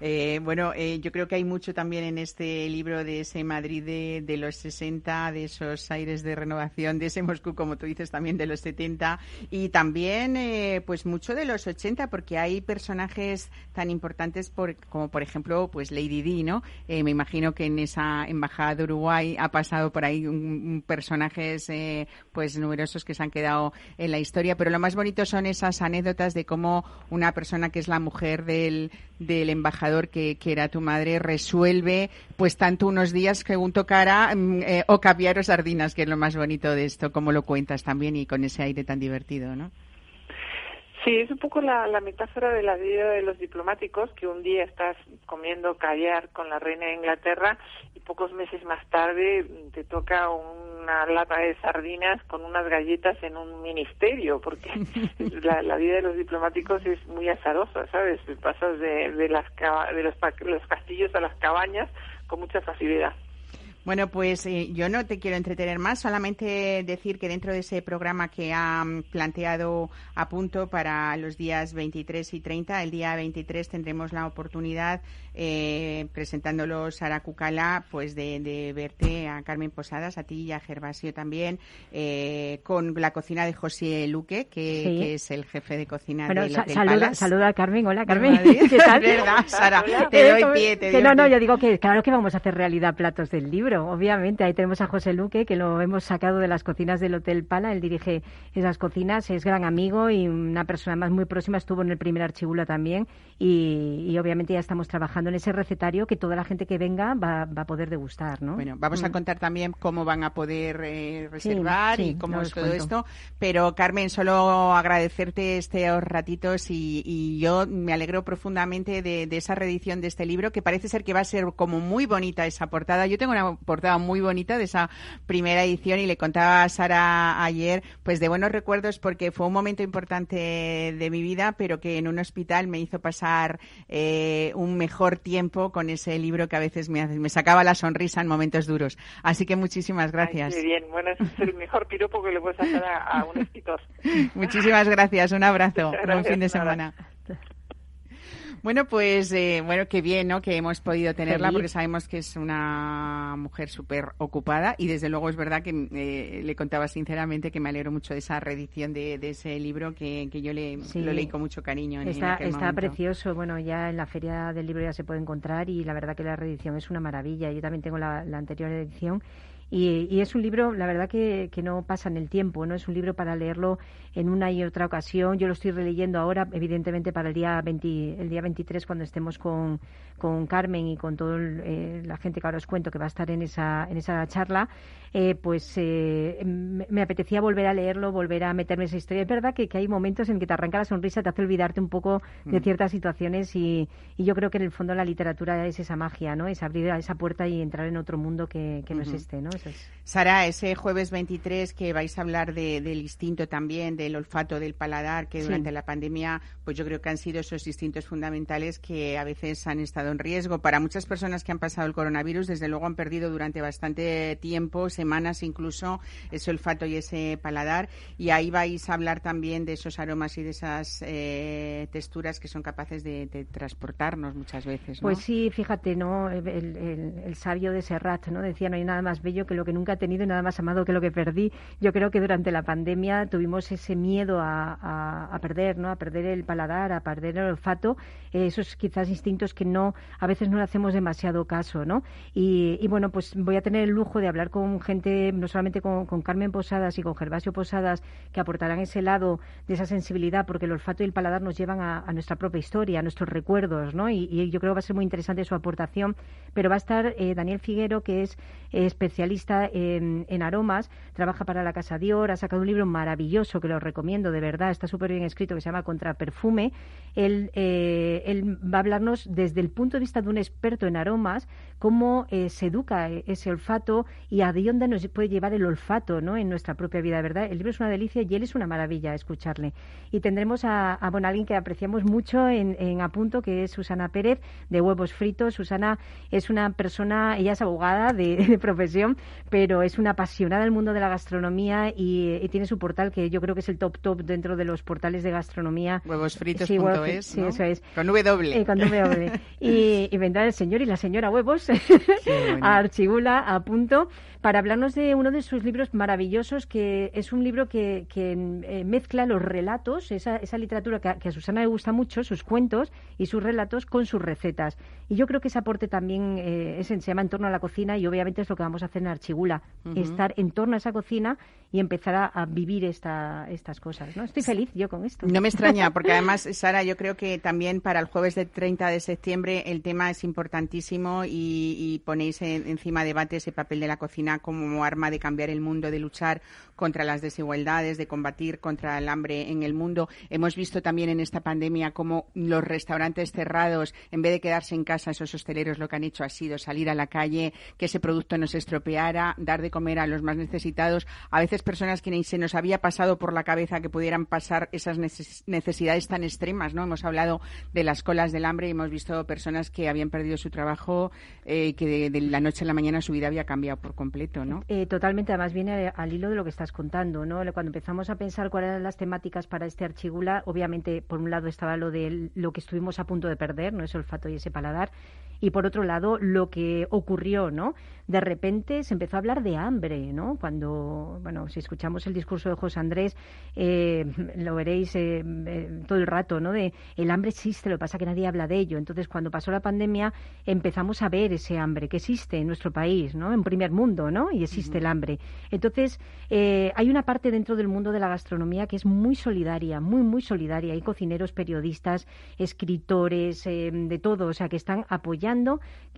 Eh, bueno, eh, yo creo que hay mucho también en este libro de ese Madrid de, los 60, de esos aires de renovación, de ese Moscú, como tú dices, también de los 70 y también eh, pues mucho de los 80 porque hay personajes tan importantes por, como por ejemplo pues Lady Di, ¿no? Eh, me imagino que en esa embajada de Uruguay ha pasado por ahí un, un personajes eh, pues numerosos que se han quedado en la historia, pero lo más bonito son esas anécdotas de cómo una persona que es la mujer del, del embajador que, era tu madre resuelve pues tanto unos días que un tocara eh, o caviar o sardinas, que es lo más bonito de esto, como lo cuentas también y con ese aire tan divertido, ¿no? Sí, es un poco la, metáfora de la vida de los diplomáticos, que un día estás comiendo caviar con la reina de Inglaterra y pocos meses más tarde te toca una lata de sardinas con unas galletas en un ministerio, porque la, la, vida de los diplomáticos es muy azarosa, ¿sabes? Pasas de, de, las, de los, los castillos a las cabañas con mucha facilidad. Bueno, pues eh, yo no te quiero entretener más, solamente decir que dentro de ese programa que han planteado a punto para los días 23 y 30, el día 23 tendremos la oportunidad, eh, presentándolo Sara Cucala, pues de, de, verte a Carmen Posadas, a ti y a Gervasio también, eh, con la cocina de José Luque, que, sí. que es el jefe de cocina bueno, del Hotel saluda, Palace. saluda a Carmen, hola Carmen. ¿Qué tal? ¿Verdad, Sara? Te doy pie, te doy No, no, yo digo que claro que vamos a hacer realidad platos del libro obviamente. Ahí tenemos a José Luque, que lo hemos sacado de las cocinas del Hotel Pala. Él dirige esas cocinas, es gran amigo y una persona más muy próxima. Estuvo en el primer archibula también. Y, y obviamente ya estamos trabajando en ese recetario que toda la gente que venga va, va a poder degustar, ¿no? Bueno, vamos mm. a contar también cómo van a poder eh, reservar sí, sí, y cómo es todo cuento. esto. Pero, Carmen, solo agradecerte estos ratitos y, y yo me alegro profundamente de, de esa reedición de este libro, que parece ser que va a ser como muy bonita esa portada. Yo tengo una portada muy bonita de esa primera edición y le contaba a Sara ayer, pues de buenos recuerdos porque fue un momento importante de mi vida, pero que en un hospital me hizo pasar eh, un mejor tiempo con ese libro que a veces me, me, sacaba la sonrisa en momentos duros. Así que muchísimas gracias. Ay, bien, bueno, es el mejor piropo que le puedes hacer a, a un escritor. muchísimas gracias, un abrazo, gracias, buen fin de semana. Bueno, pues eh, bueno, qué bien, ¿no? Que hemos podido tenerla Feliz. porque sabemos que es una mujer súper ocupada y desde luego es verdad que eh, le contaba sinceramente que me alegro mucho de esa reedición de, de ese libro que, que yo le, Sí. lo leí con mucho cariño. En, en Está, aquel está momento. precioso. Bueno, ya en la feria del libro ya se puede encontrar y la verdad que la reedición es una maravilla. Yo también tengo la, la anterior edición Y, y es un libro, la verdad, que, que no pasa en el tiempo, ¿no? Es un libro para leerlo en una y otra ocasión. Yo lo estoy releyendo ahora, evidentemente, para el día, 20, el día 23, cuando estemos con, con Carmen y con toda eh, la gente que ahora os cuento que va a estar en esa, en esa charla, eh, pues eh, me, me apetecía volver a leerlo, volver a meterme en esa historia. Es verdad que, que hay momentos en que te arranca la sonrisa, te hace olvidarte un poco de Mm. ciertas situaciones y, y yo creo que en el fondo la literatura es esa magia, ¿no? Es abrir esa puerta y entrar en otro mundo que, que no este, ¿no? Eso es. Sara, ese jueves 23 que vais a hablar de- del instinto también, del olfato, del paladar, que Sí. durante la pandemia, pues yo creo que han sido esos instintos fundamentales que a veces han estado en riesgo. Para muchas personas que han pasado el coronavirus, desde luego han perdido durante bastante tiempo, semanas incluso, ese olfato y ese paladar. Y ahí vais a hablar también de esos aromas y de esas eh, texturas que son capaces de, de transportarnos muchas veces. ¿no? Pues sí, fíjate, ¿no? El, el- el sabio de Serrat, ¿no? Decía, no hay nada más bello que lo que nunca he tenido y nada más amado que lo que perdí. Yo creo que durante la pandemia tuvimos ese miedo a, perder, ¿no? A perder el paladar, a perder el olfato, eh, esos quizás instintos que no, a veces no le hacemos demasiado caso, ¿no? Y, bueno, pues voy a tener el lujo de hablar con gente, no solamente con, Carmen Posadas y con Gervasio Posadas, que aportarán ese lado de esa sensibilidad, porque el olfato y el paladar nos llevan a, nuestra propia historia, a nuestros recuerdos, ¿no? Y, y yo creo que va a ser muy interesante su aportación. Pero va a estar eh, Daniel Figuero, que es eh, especialista en, en aromas, trabaja para la Casa Dior, ha sacado un libro maravilloso que lo recomiendo, de verdad, está súper bien escrito, que se llama Contraperfume. Él, eh, él va a hablarnos desde el punto de vista de un experto en aromas, cómo eh, se educa eh, ese olfato y a dónde nos puede llevar el olfato ¿no? en nuestra propia vida, ¿verdad? El libro es una delicia y él es una maravilla escucharle. Y tendremos a, a bueno, alguien que apreciamos mucho en, en Apunto, que es Susana Pérez, de Huevos Fritos. Susana es una persona, ella es abogada de, profesión, pero es una apasionada del mundo de la gastronomía y, y tiene su portal que yo creo que es el top top dentro de los portales de gastronomía. Huevosfritos.es, Sí, ¿no? sí, eso es. Con W. Eh, con W. y, y vendrá el señor y la señora Huevos a Archibula, a punto, para hablarnos de uno de sus libros maravillosos, que es un libro que, que, eh, mezcla los relatos, esa, esa literatura que a, que a Susana le gusta mucho, sus cuentos y sus relatos con sus recetas. Y yo creo que ese aporte también eh, es, se llama En torno a la cocina y obviamente es lo que vamos a hacer en Archibula, Ujú. estar en torno a esa cocina y empezar a, a vivir esta, estas cosas. ¿no? Estoy feliz yo con esto. No me extraña, porque además, Sara, yo creo que también para el jueves del 30 de septiembre el tema es importantísimo y, y ponéis en- encima debate ese papel de la cocina como arma de cambiar el mundo, de luchar contra las desigualdades, de combatir contra el hambre en el mundo. Hemos visto también en esta pandemia cómo los restaurantes cerrados, en vez de quedarse en casa, esos hosteleros lo que han hecho ha sido salir a la calle, que ese producto no se estropeara, dar de comer a los más necesitados. A veces personas que ni se nos había pasado por la cabeza que pudieran pasar esas neces- necesidades tan extremas, ¿no? Hemos hablado de las colas del hambre y hemos visto personas que habían perdido su trabajo eh, que de, de la noche a la mañana su vida había cambiado por completo, Eh, totalmente, además viene al hilo de lo que estás contando, ¿no? Cuando empezamos a pensar cuáles eran las temáticas para este archigula, obviamente, por un lado estaba lo de lo que estuvimos a punto de perder, ¿no? Ese olfato y ese paladar, y por otro lado, lo que ocurrió, ¿no? De repente se empezó a hablar de hambre, ¿no? Cuando, bueno, si escuchamos el discurso de José Andrés, eh, lo veréis eh, eh, todo el rato, ¿no? De el hambre existe, lo que pasa es que nadie habla de ello. Entonces, cuando pasó la pandemia, empezamos a ver ese hambre que existe en nuestro país, ¿no? En primer mundo, ¿no? Y existe el hambre. Entonces, eh, hay una parte dentro del mundo de la gastronomía que es muy solidaria, muy, muy solidaria. Hay cocineros, periodistas, escritores, de todo, o sea, que están apoyando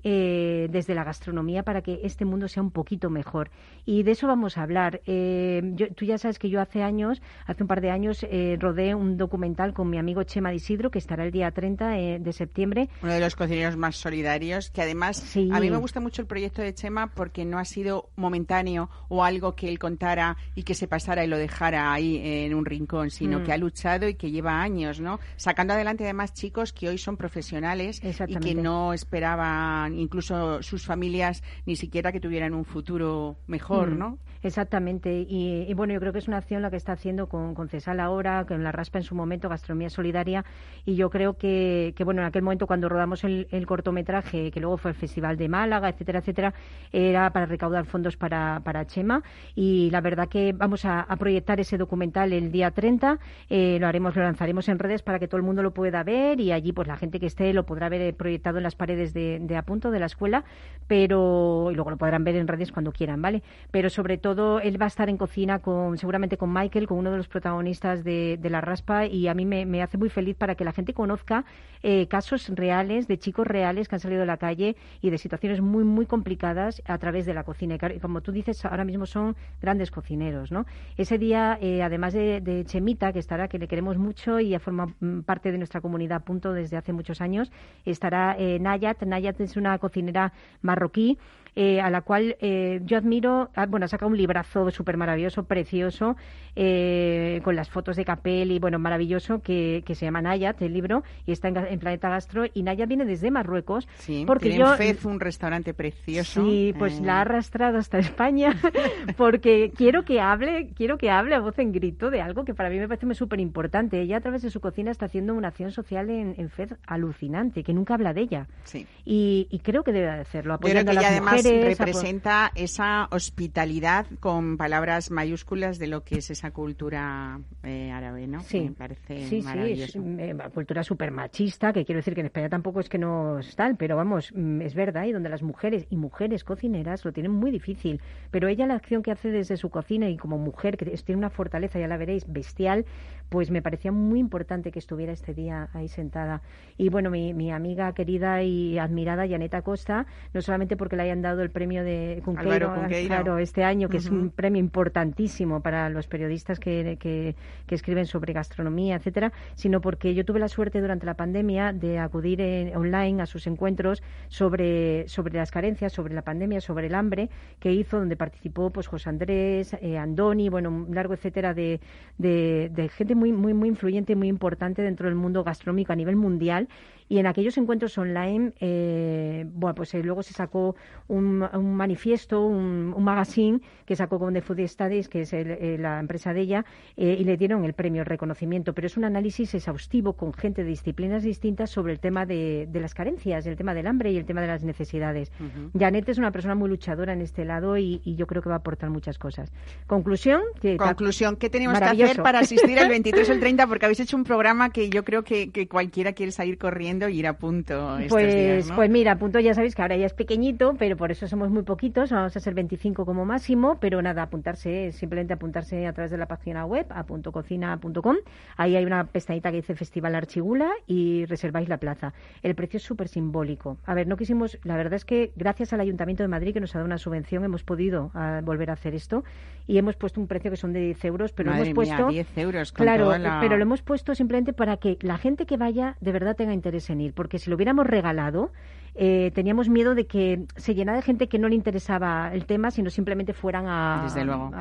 eh, desde la gastronomía para que este mundo sea un poquito mejor. Y de eso vamos a hablar. Eh, yo- tú ya sabes que yo hace años, hace un par de años, eh, rodé un documental con mi amigo Chema de Isidro, que estará el día 30 eh, de septiembre. Uno de los cocineros más solidarios, que además Sí. a mí me gusta mucho el proyecto de Chema porque no ha sido momentáneo o algo que él contara y que se pasara y lo dejara ahí en un rincón, sino Mm. que ha luchado y que lleva años, ¿no? Sacando adelante además chicos que hoy son profesionales y que no esperaban incluso sus familias ni siquiera que tuvieran un futuro mejor, Mm, ¿no? Exactamente. Y, y bueno, yo creo que es una acción la que está haciendo con, con Cesal ahora, con la raspa en su momento, Gastronomía Solidaria. Y yo creo que, que bueno, en aquel momento cuando rodamos el, el cortometraje, que luego fue el Festival de Málaga, etcétera, etcétera, era para recaudar fondos para, para Chema. Y la verdad que vamos a, a proyectar ese documental el día 30. Eh, lo haremos, lo lanzaremos en redes para que todo el mundo lo pueda ver y allí pues la gente que esté lo podrá ver eh, proyectado en las paredes de, de Apunto de la escuela, pero y luego lo podrán ver en redes cuando quieran, ¿vale? Pero sobre todo él va a estar en cocina con, seguramente con Michael, con uno de los protagonistas de, La Raspa y a mí me, hace muy feliz para que la gente conozca eh, casos reales de chicos reales que han salido de la calle y de situaciones muy, muy complicadas a través de la cocina. Y como tú dices, ahora mismo son grandes cocineros, ¿no? Ese día, eh, además de, Chemita, que estará, que le queremos mucho y ya forma mm, parte de nuestra comunidad punto desde hace muchos años, estará eh, Nayat. Nayat es una cocinera marroquí eh, a la cual eh, yo admiro, ah, bueno, ha sacado un librazo súper maravilloso, precioso, eh, con las fotos de Capel y, bueno, maravilloso, que, que se llama Nayat, el libro, y está en, Planeta Gastro, y Nayat viene desde Marruecos, Sí, porque tiene yo... en Fez un restaurante precioso. Sí, pues eh, la ha arrastrado hasta España porque quiero que hable, quiero que hable a voz en grito de algo que para mí me parece súper importante. Ella a través de su cocina está haciendo una acción social en, en FED alucinante, que nunca habla de ella. Sí. Y, y creo que debe de hacerlo, Yo creo apoyando que a ella las además mujeres. Apo- representa esa hospitalidad con palabras mayúsculas de lo que es esa cultura eh, árabe, ¿no? Sí, Me parece sí, sí, es maravilloso. eh, cultura súper machista, que quiero decir que en España tampoco es que no es tal, pero vamos, mm, es verdad, y donde las mujeres y mujeres cocineras lo tienen muy difícil. Pero ella la acción que hace desde su cocina y como mujer, que tiene una fortaleza, ya la veréis, bestial, pues me parecía muy importante que estuviera este día ahí sentada. Y bueno, mi, mi amiga querida y admirada, Janeta Costa, no solamente porque le hayan dado el premio de Cunqueiro, claro, este año, que es un premio importantísimo para los periodistas que, que- que escriben sobre gastronomía, etcétera, sino porque yo tuve la suerte durante la pandemia de acudir en- online a sus encuentros sobre, sobre las carencias, sobre la pandemia, sobre el hambre que hizo, donde participó pues José Andrés, eh, Andoni, bueno, un largo etcétera de, de, de gente muy, muy, muy influyente y muy importante dentro del mundo gastronómico a nivel mundial. Y en aquellos encuentros online, eh, bueno, pues eh, luego se sacó un, un manifiesto, un, un magazine que sacó con The Food Studies, que es el- eh, la empresa de ella, eh, y le dieron el premio, el reconocimiento. Pero es un análisis exhaustivo con gente de disciplinas distintas sobre el tema de, de las carencias, el tema del hambre y el tema de las necesidades. Janet es una persona muy luchadora en este lado y, y yo creo que va a aportar muchas cosas. Conclusión, que Conclusión, ¿qué tenemos que hacer para asistir el 23 o el 30? Porque habéis hecho un programa que yo creo que, que cualquiera quiere salir corriendo y ir a punto estos Pues, días, ¿no? pues mira, a punto ya sabéis que ahora ya es pequeñito, pero por eso somos muy poquitos, vamos a ser 25 como máximo, pero nada, apuntarse, simplemente apuntarse a través de la página web, a puntococina.com, ahí hay una pestañita que dice Festival Archigula y reserváis la plaza. El precio es súper simbólico. A ver, no quisimos, la verdad es que gracias al Ayuntamiento de Madrid que nos ha dado una subvención hemos podido ah, volver a hacer esto y hemos puesto un precio que son de 10 euros, pero Madre hemos puesto... mía, 10 euros con Claro, toda la- pero lo hemos puesto simplemente para que la gente que vaya de verdad tenga interés porque si lo hubiéramos regalado, eh, teníamos miedo de que se llenara de gente que no le interesaba el tema, sino simplemente fueran a,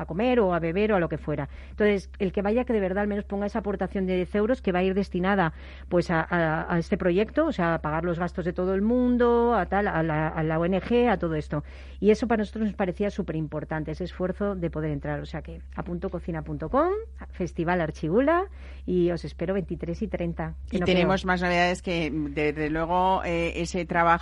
comer o a beber o a lo que fuera. Entonces, el que vaya, que de verdad al menos ponga esa aportación de 10 euros que va a ir destinada pues a, a- a este proyecto, o sea, a pagar los gastos de todo el mundo, a tal, a la, a la ONG, a todo esto. Y eso para nosotros nos parecía súper importante, ese esfuerzo de poder entrar. O sea que apuntococina.com, Festival Archigula, y os espero 23 y 30. que Y no tenemos creo. más novedades que, desde luego, eh, ese trabajo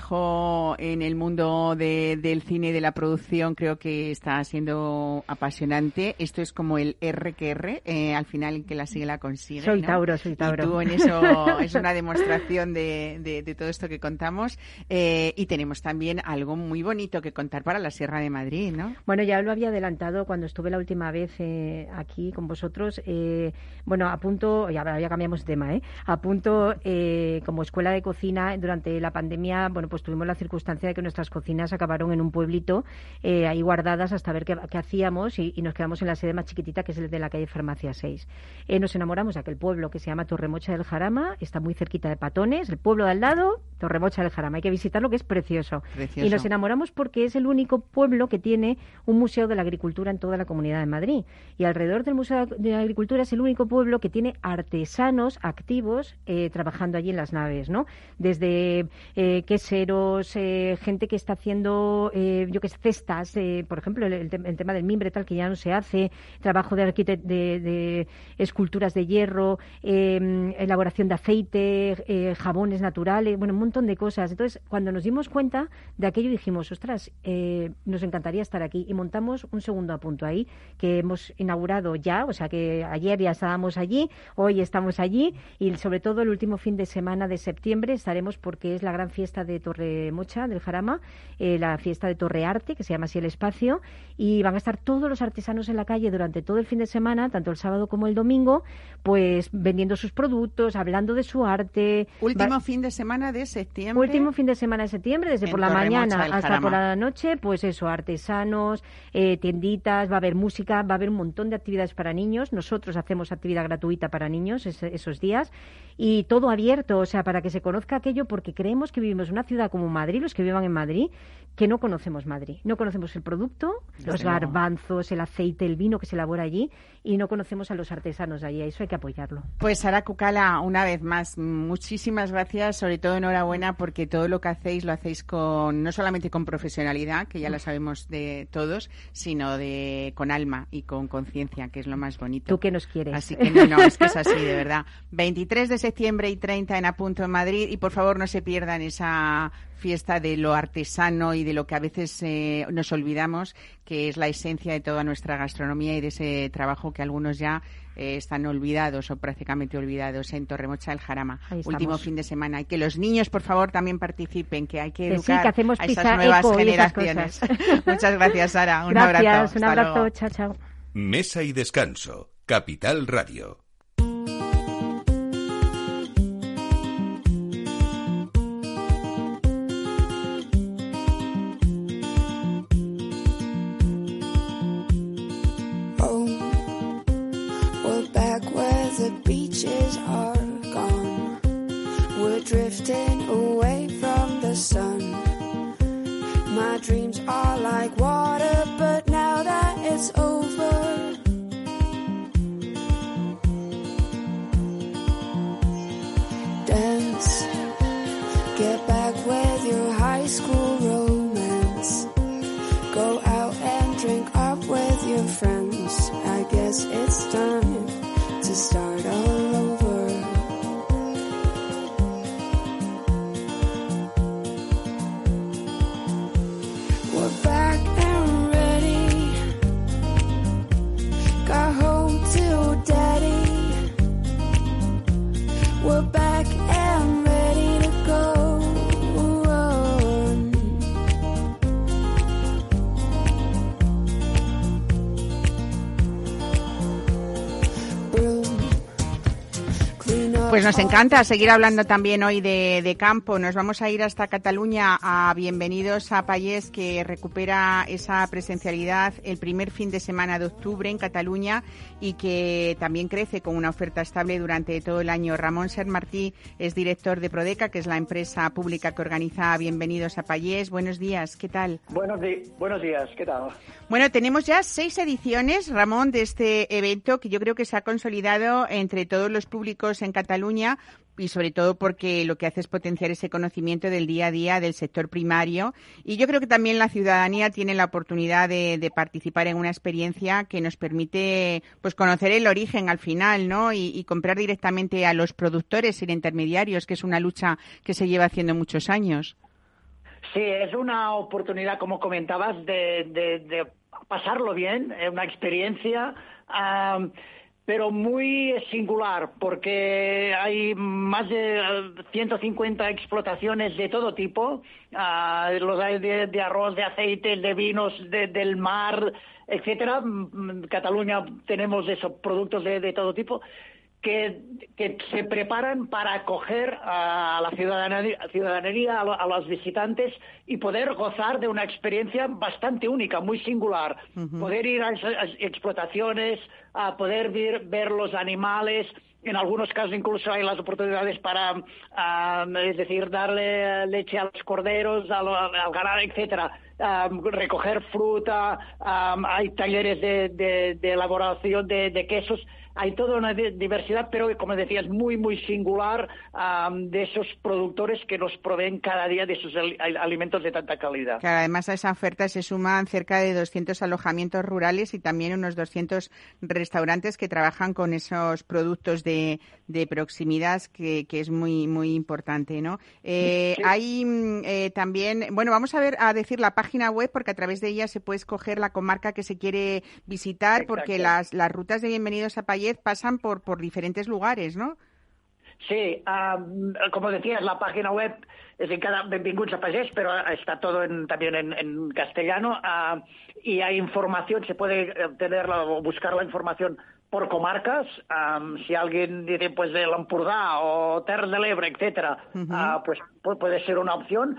en el mundo de- del cine y de la producción creo que está siendo apasionante. Esto es como el R que R, eh, al final el que la sigue la consigue. Soy ¿no? Tauro, soy Tauro. Y tú en eso es una demostración de, de- de todo esto que contamos. Eh, y tenemos también algo muy bonito que contar para la Sierra de Madrid, ¿no? Bueno, ya lo había adelantado cuando estuve la última vez eh, aquí con vosotros. Eh, bueno, a punto, ya, ya cambiamos de tema, ¿eh? A punto, eh, como escuela de cocina, durante la pandemia, bueno, pues tuvimos la circunstancia de que nuestras cocinas acabaron en un pueblito, eh, ahí guardadas hasta ver qué, qué hacíamos y, y nos quedamos en la sede más chiquitita, que es el de la calle Farmacia 6. Eh, nos enamoramos de aquel pueblo que se llama Torremocha del Jarama, está muy cerquita de Patones, el pueblo de al lado, Torremocha del Jarama. Hay que visitarlo, que es precioso. Precioso. Y nos enamoramos porque es el único pueblo que tiene un museo de la agricultura en toda la comunidad de Madrid. Y alrededor del Museo de la Agricultura es el único pueblo que tiene artesanos activos eh, trabajando allí en las naves, ¿no? Desde eh, eh, gente que está haciendo, eh, yo que sé, cestas, eh, por ejemplo, el, el tem- el tema del mimbre tal que ya no se hace, trabajo de, de, esculturas de hierro, eh, elaboración de aceite, jabones naturales, bueno, un montón de cosas. Entonces, cuando nos dimos cuenta de aquello, dijimos, ostras, nos encantaría estar aquí. Y montamos un segundo apunto ahí, que hemos inaugurado ya, o sea que ayer ya estábamos allí, hoy estamos allí, y sobre todo el último fin de semana de septiembre estaremos porque es la gran fiesta de Torre Mocha, del Jarama, eh, la fiesta de Torre Arte, que se llama así el espacio, y van a estar todos los artesanos en la calle durante todo el fin de semana, tanto el sábado como el domingo, pues vendiendo sus productos, hablando de su arte. Último fin de semana de septiembre. Último fin de semana de septiembre, desde En por la mañana hasta por la noche, pues eso, artesanos, eh, tienditas, va a haber música, va a haber un montón de actividades para niños. Nosotros hacemos actividad gratuita para niños esos días y todo abierto, o sea, para que se conozca aquello, porque creemos que vivimos una ciudad como Madrid, los que vivan en Madrid, que no conocemos Madrid. No conocemos el producto, Desde los garbanzos, el aceite, el vino que se elabora allí y no conocemos a los artesanos de allí. Eso hay que apoyarlo. Pues Sara Cucala, una vez más, muchísimas gracias, sobre todo enhorabuena porque todo lo que hacéis lo hacéis con no solamente con profesionalidad, que ya lo sabemos de todos, sino de con alma y con conciencia, que es lo más bonito. ¿Tú qué nos quieres? Así que no, no, es que es así, de verdad. 23 de septiembre y 30 en Apunto en Madrid y por favor no se pierdan esa fiesta de lo artesano y de lo que a veces eh, nos olvidamos, que es la esencia de toda nuestra gastronomía y de ese trabajo que algunos ya eh, están olvidados o prácticamente olvidados en Torremocha del Jarama. Último fin de semana. Y que los niños, por favor, también participen, que hay que Que sí, educar que hacemos a esas pizza nuevas eco y esas generaciones. Muchas gracias, Sara. Un Gracias, abrazo. un abrazo, chao. Mesa y descanso. Capital Radio. Drifting away from the sun. My dreams are like water, but now that it's over. Pues nos encanta seguir hablando también hoy de, de campo. Nos vamos a ir hasta Cataluña a Bienvenidos a Payés, que recupera esa presencialidad el primer fin de semana de octubre en Cataluña y que también crece con una oferta estable durante todo el año. Ramón Ser Martí es director de Prodeca, que es la empresa pública que organiza Bienvenidos a Payés. Buenos días, ¿qué tal? Buenos, buenos días, ¿qué tal? Bueno, tenemos ya seis ediciones, Ramón, de este evento que yo creo que se ha consolidado entre todos los públicos en Cataluña y sobre todo porque lo que hace es potenciar ese conocimiento del día a día del sector primario. Y yo creo que también la ciudadanía tiene la oportunidad de, participar en una experiencia que nos permite pues conocer el origen al final, ¿no? Y, comprar directamente a los productores sin intermediarios, que es una lucha que se lleva haciendo muchos años. Sí, es una oportunidad, como comentabas, de, de- pasarlo bien, eh, una experiencia, pero muy singular, porque hay más de eh, 150 explotaciones de todo tipo, ah, los hay de, arroz, de aceite, de vinos, de- del mar, etcétera. Mm, En Cataluña tenemos esos productos de todo tipo. Que, que se preparan para acoger a la ciudadanía, ciudadanía a, lo- a los visitantes y poder gozar de una experiencia bastante única, muy singular. Poder ir a esas explotaciones, a poder ver, ver los animales. En algunos casos incluso hay las oportunidades para, ah, es decir, darle leche a los corderos, a lo- al ganado, etcétera. Ah, recoger fruta, ah, hay talleres de, de- de elaboración de, de quesos hay toda una di- diversidad, pero como decías, muy, muy singular am, de esos productores que nos proveen cada día de al- al- alimentos de tanta calidad. Claro, además a esa oferta se suman cerca de 200 alojamientos rurales y también unos 200 restaurantes que trabajan con esos productos de, de proximidad, que, que es muy muy importante, ¿no? Eh, Sí. Hay mm, eh, también, bueno, vamos a ver a decir la página web porque a través de ella se puede escoger la comarca que se quiere visitar, porque las, las rutas de bienvenidos a Payet pasan por por diferentes lugares, ¿no? Sí, ah, como decías, la página web es en cada Benvinguts a Pagés, pero está todo en, también en, en castellano ah, y hay información, se puede obtenerla o buscar la información por comarcas. ah, si alguien dice pues de Lampurdá o Terres del Ebre, etcétera, ah, pues pu- puede ser una opción.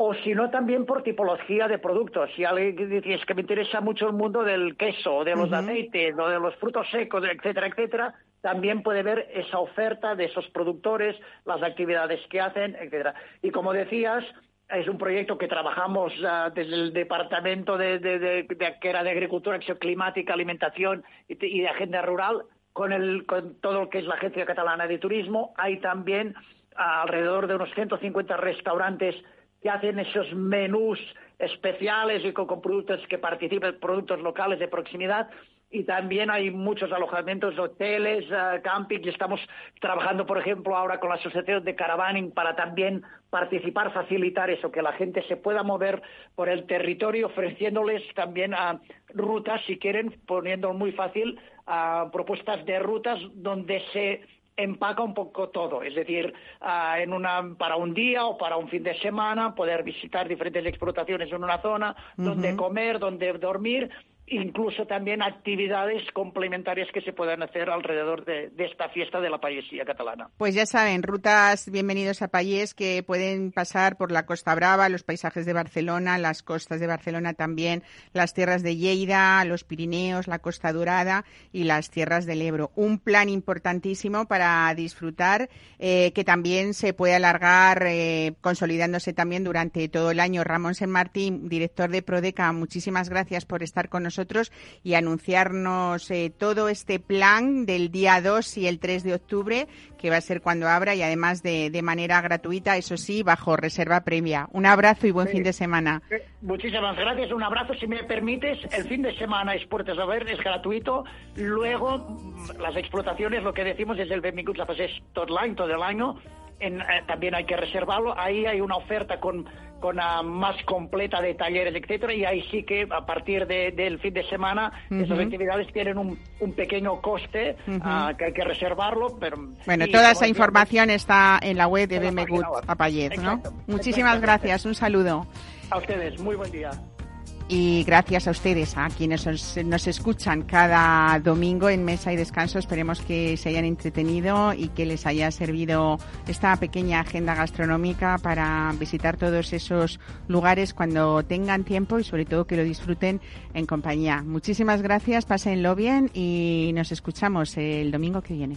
O si no, también por tipología de productos. Si alguien dice, es que me interesa mucho el mundo del queso, de los aceites, o de los frutos secos, etcétera, etcétera, también puede ver esa oferta de esos productores, las actividades que hacen, etcétera. Y como decías, es un proyecto que trabajamos ah, desde el Departamento de, de- de- de- que era de Agricultura, Acción Climática, Alimentación y de Agenda Rural, con, el, con todo lo que es la Agencia Catalana de Turismo. Hay también ah, alrededor de unos 150 restaurantes que hacen esos menús especiales y con, productos que participan, productos locales de proximidad. Y también hay muchos alojamientos, hoteles, eh, camping, y estamos trabajando, por ejemplo, ahora con la Asociación de Caravaning para también participar, facilitar eso, que la gente se pueda mover por el territorio, ofreciéndoles también a rutas, si quieren, poniendo muy fácil, a propuestas de rutas donde se empaca un poco todo, es decir, ah, en una, para un día o para un fin de semana, poder visitar diferentes explotaciones en una zona, donde comer, donde dormir, incluso también actividades complementarias que se puedan hacer alrededor de, esta fiesta de la payesía catalana. Pues ya saben, rutas bienvenidos a Payés que pueden pasar por la Costa Brava, los paisajes de Barcelona, las costas de Barcelona también, las tierras de Lleida, los Pirineos, la Costa Dorada y las tierras del Ebro. Un plan importantísimo para disfrutar eh, que también se puede alargar eh, consolidándose también durante todo el año. Ramón Sen Martín, director de Prodeca, muchísimas gracias por estar con nosotros y anunciarnos eh, todo este plan del día 2 y el 3 de octubre, que va a ser cuando abra y además de, de manera gratuita, eso sí, bajo reserva previa. Un abrazo y buen Sí. fin de semana. Eh, Muchísimas gracias, un abrazo. Si me permites, el fin de semana es puertas a ver, es gratuito. Luego, las explotaciones, lo que decimos es el Benvinguts a tot l'any, todo el año. En, eh, también hay que reservarlo. Ahí hay una oferta con, con ah, más completa de talleres, etcétera, y ahí sí que a partir de- del fin de semana esas actividades tienen un, un pequeño coste ah, que hay que reservarlo. Pero, Bueno, toda esa información está en la web de En la BM página Good web. Apayez, ¿no? Muchísimas gracias, un saludo. A ustedes, muy buen día. Y gracias a ustedes, a quienes os- nos escuchan cada domingo en Mesa y Descanso. Esperemos que se hayan entretenido y que les haya servido esta pequeña agenda gastronómica para visitar todos esos lugares cuando tengan tiempo y sobre todo que lo disfruten en compañía. Muchísimas gracias, pásenlo bien y nos escuchamos el domingo que viene.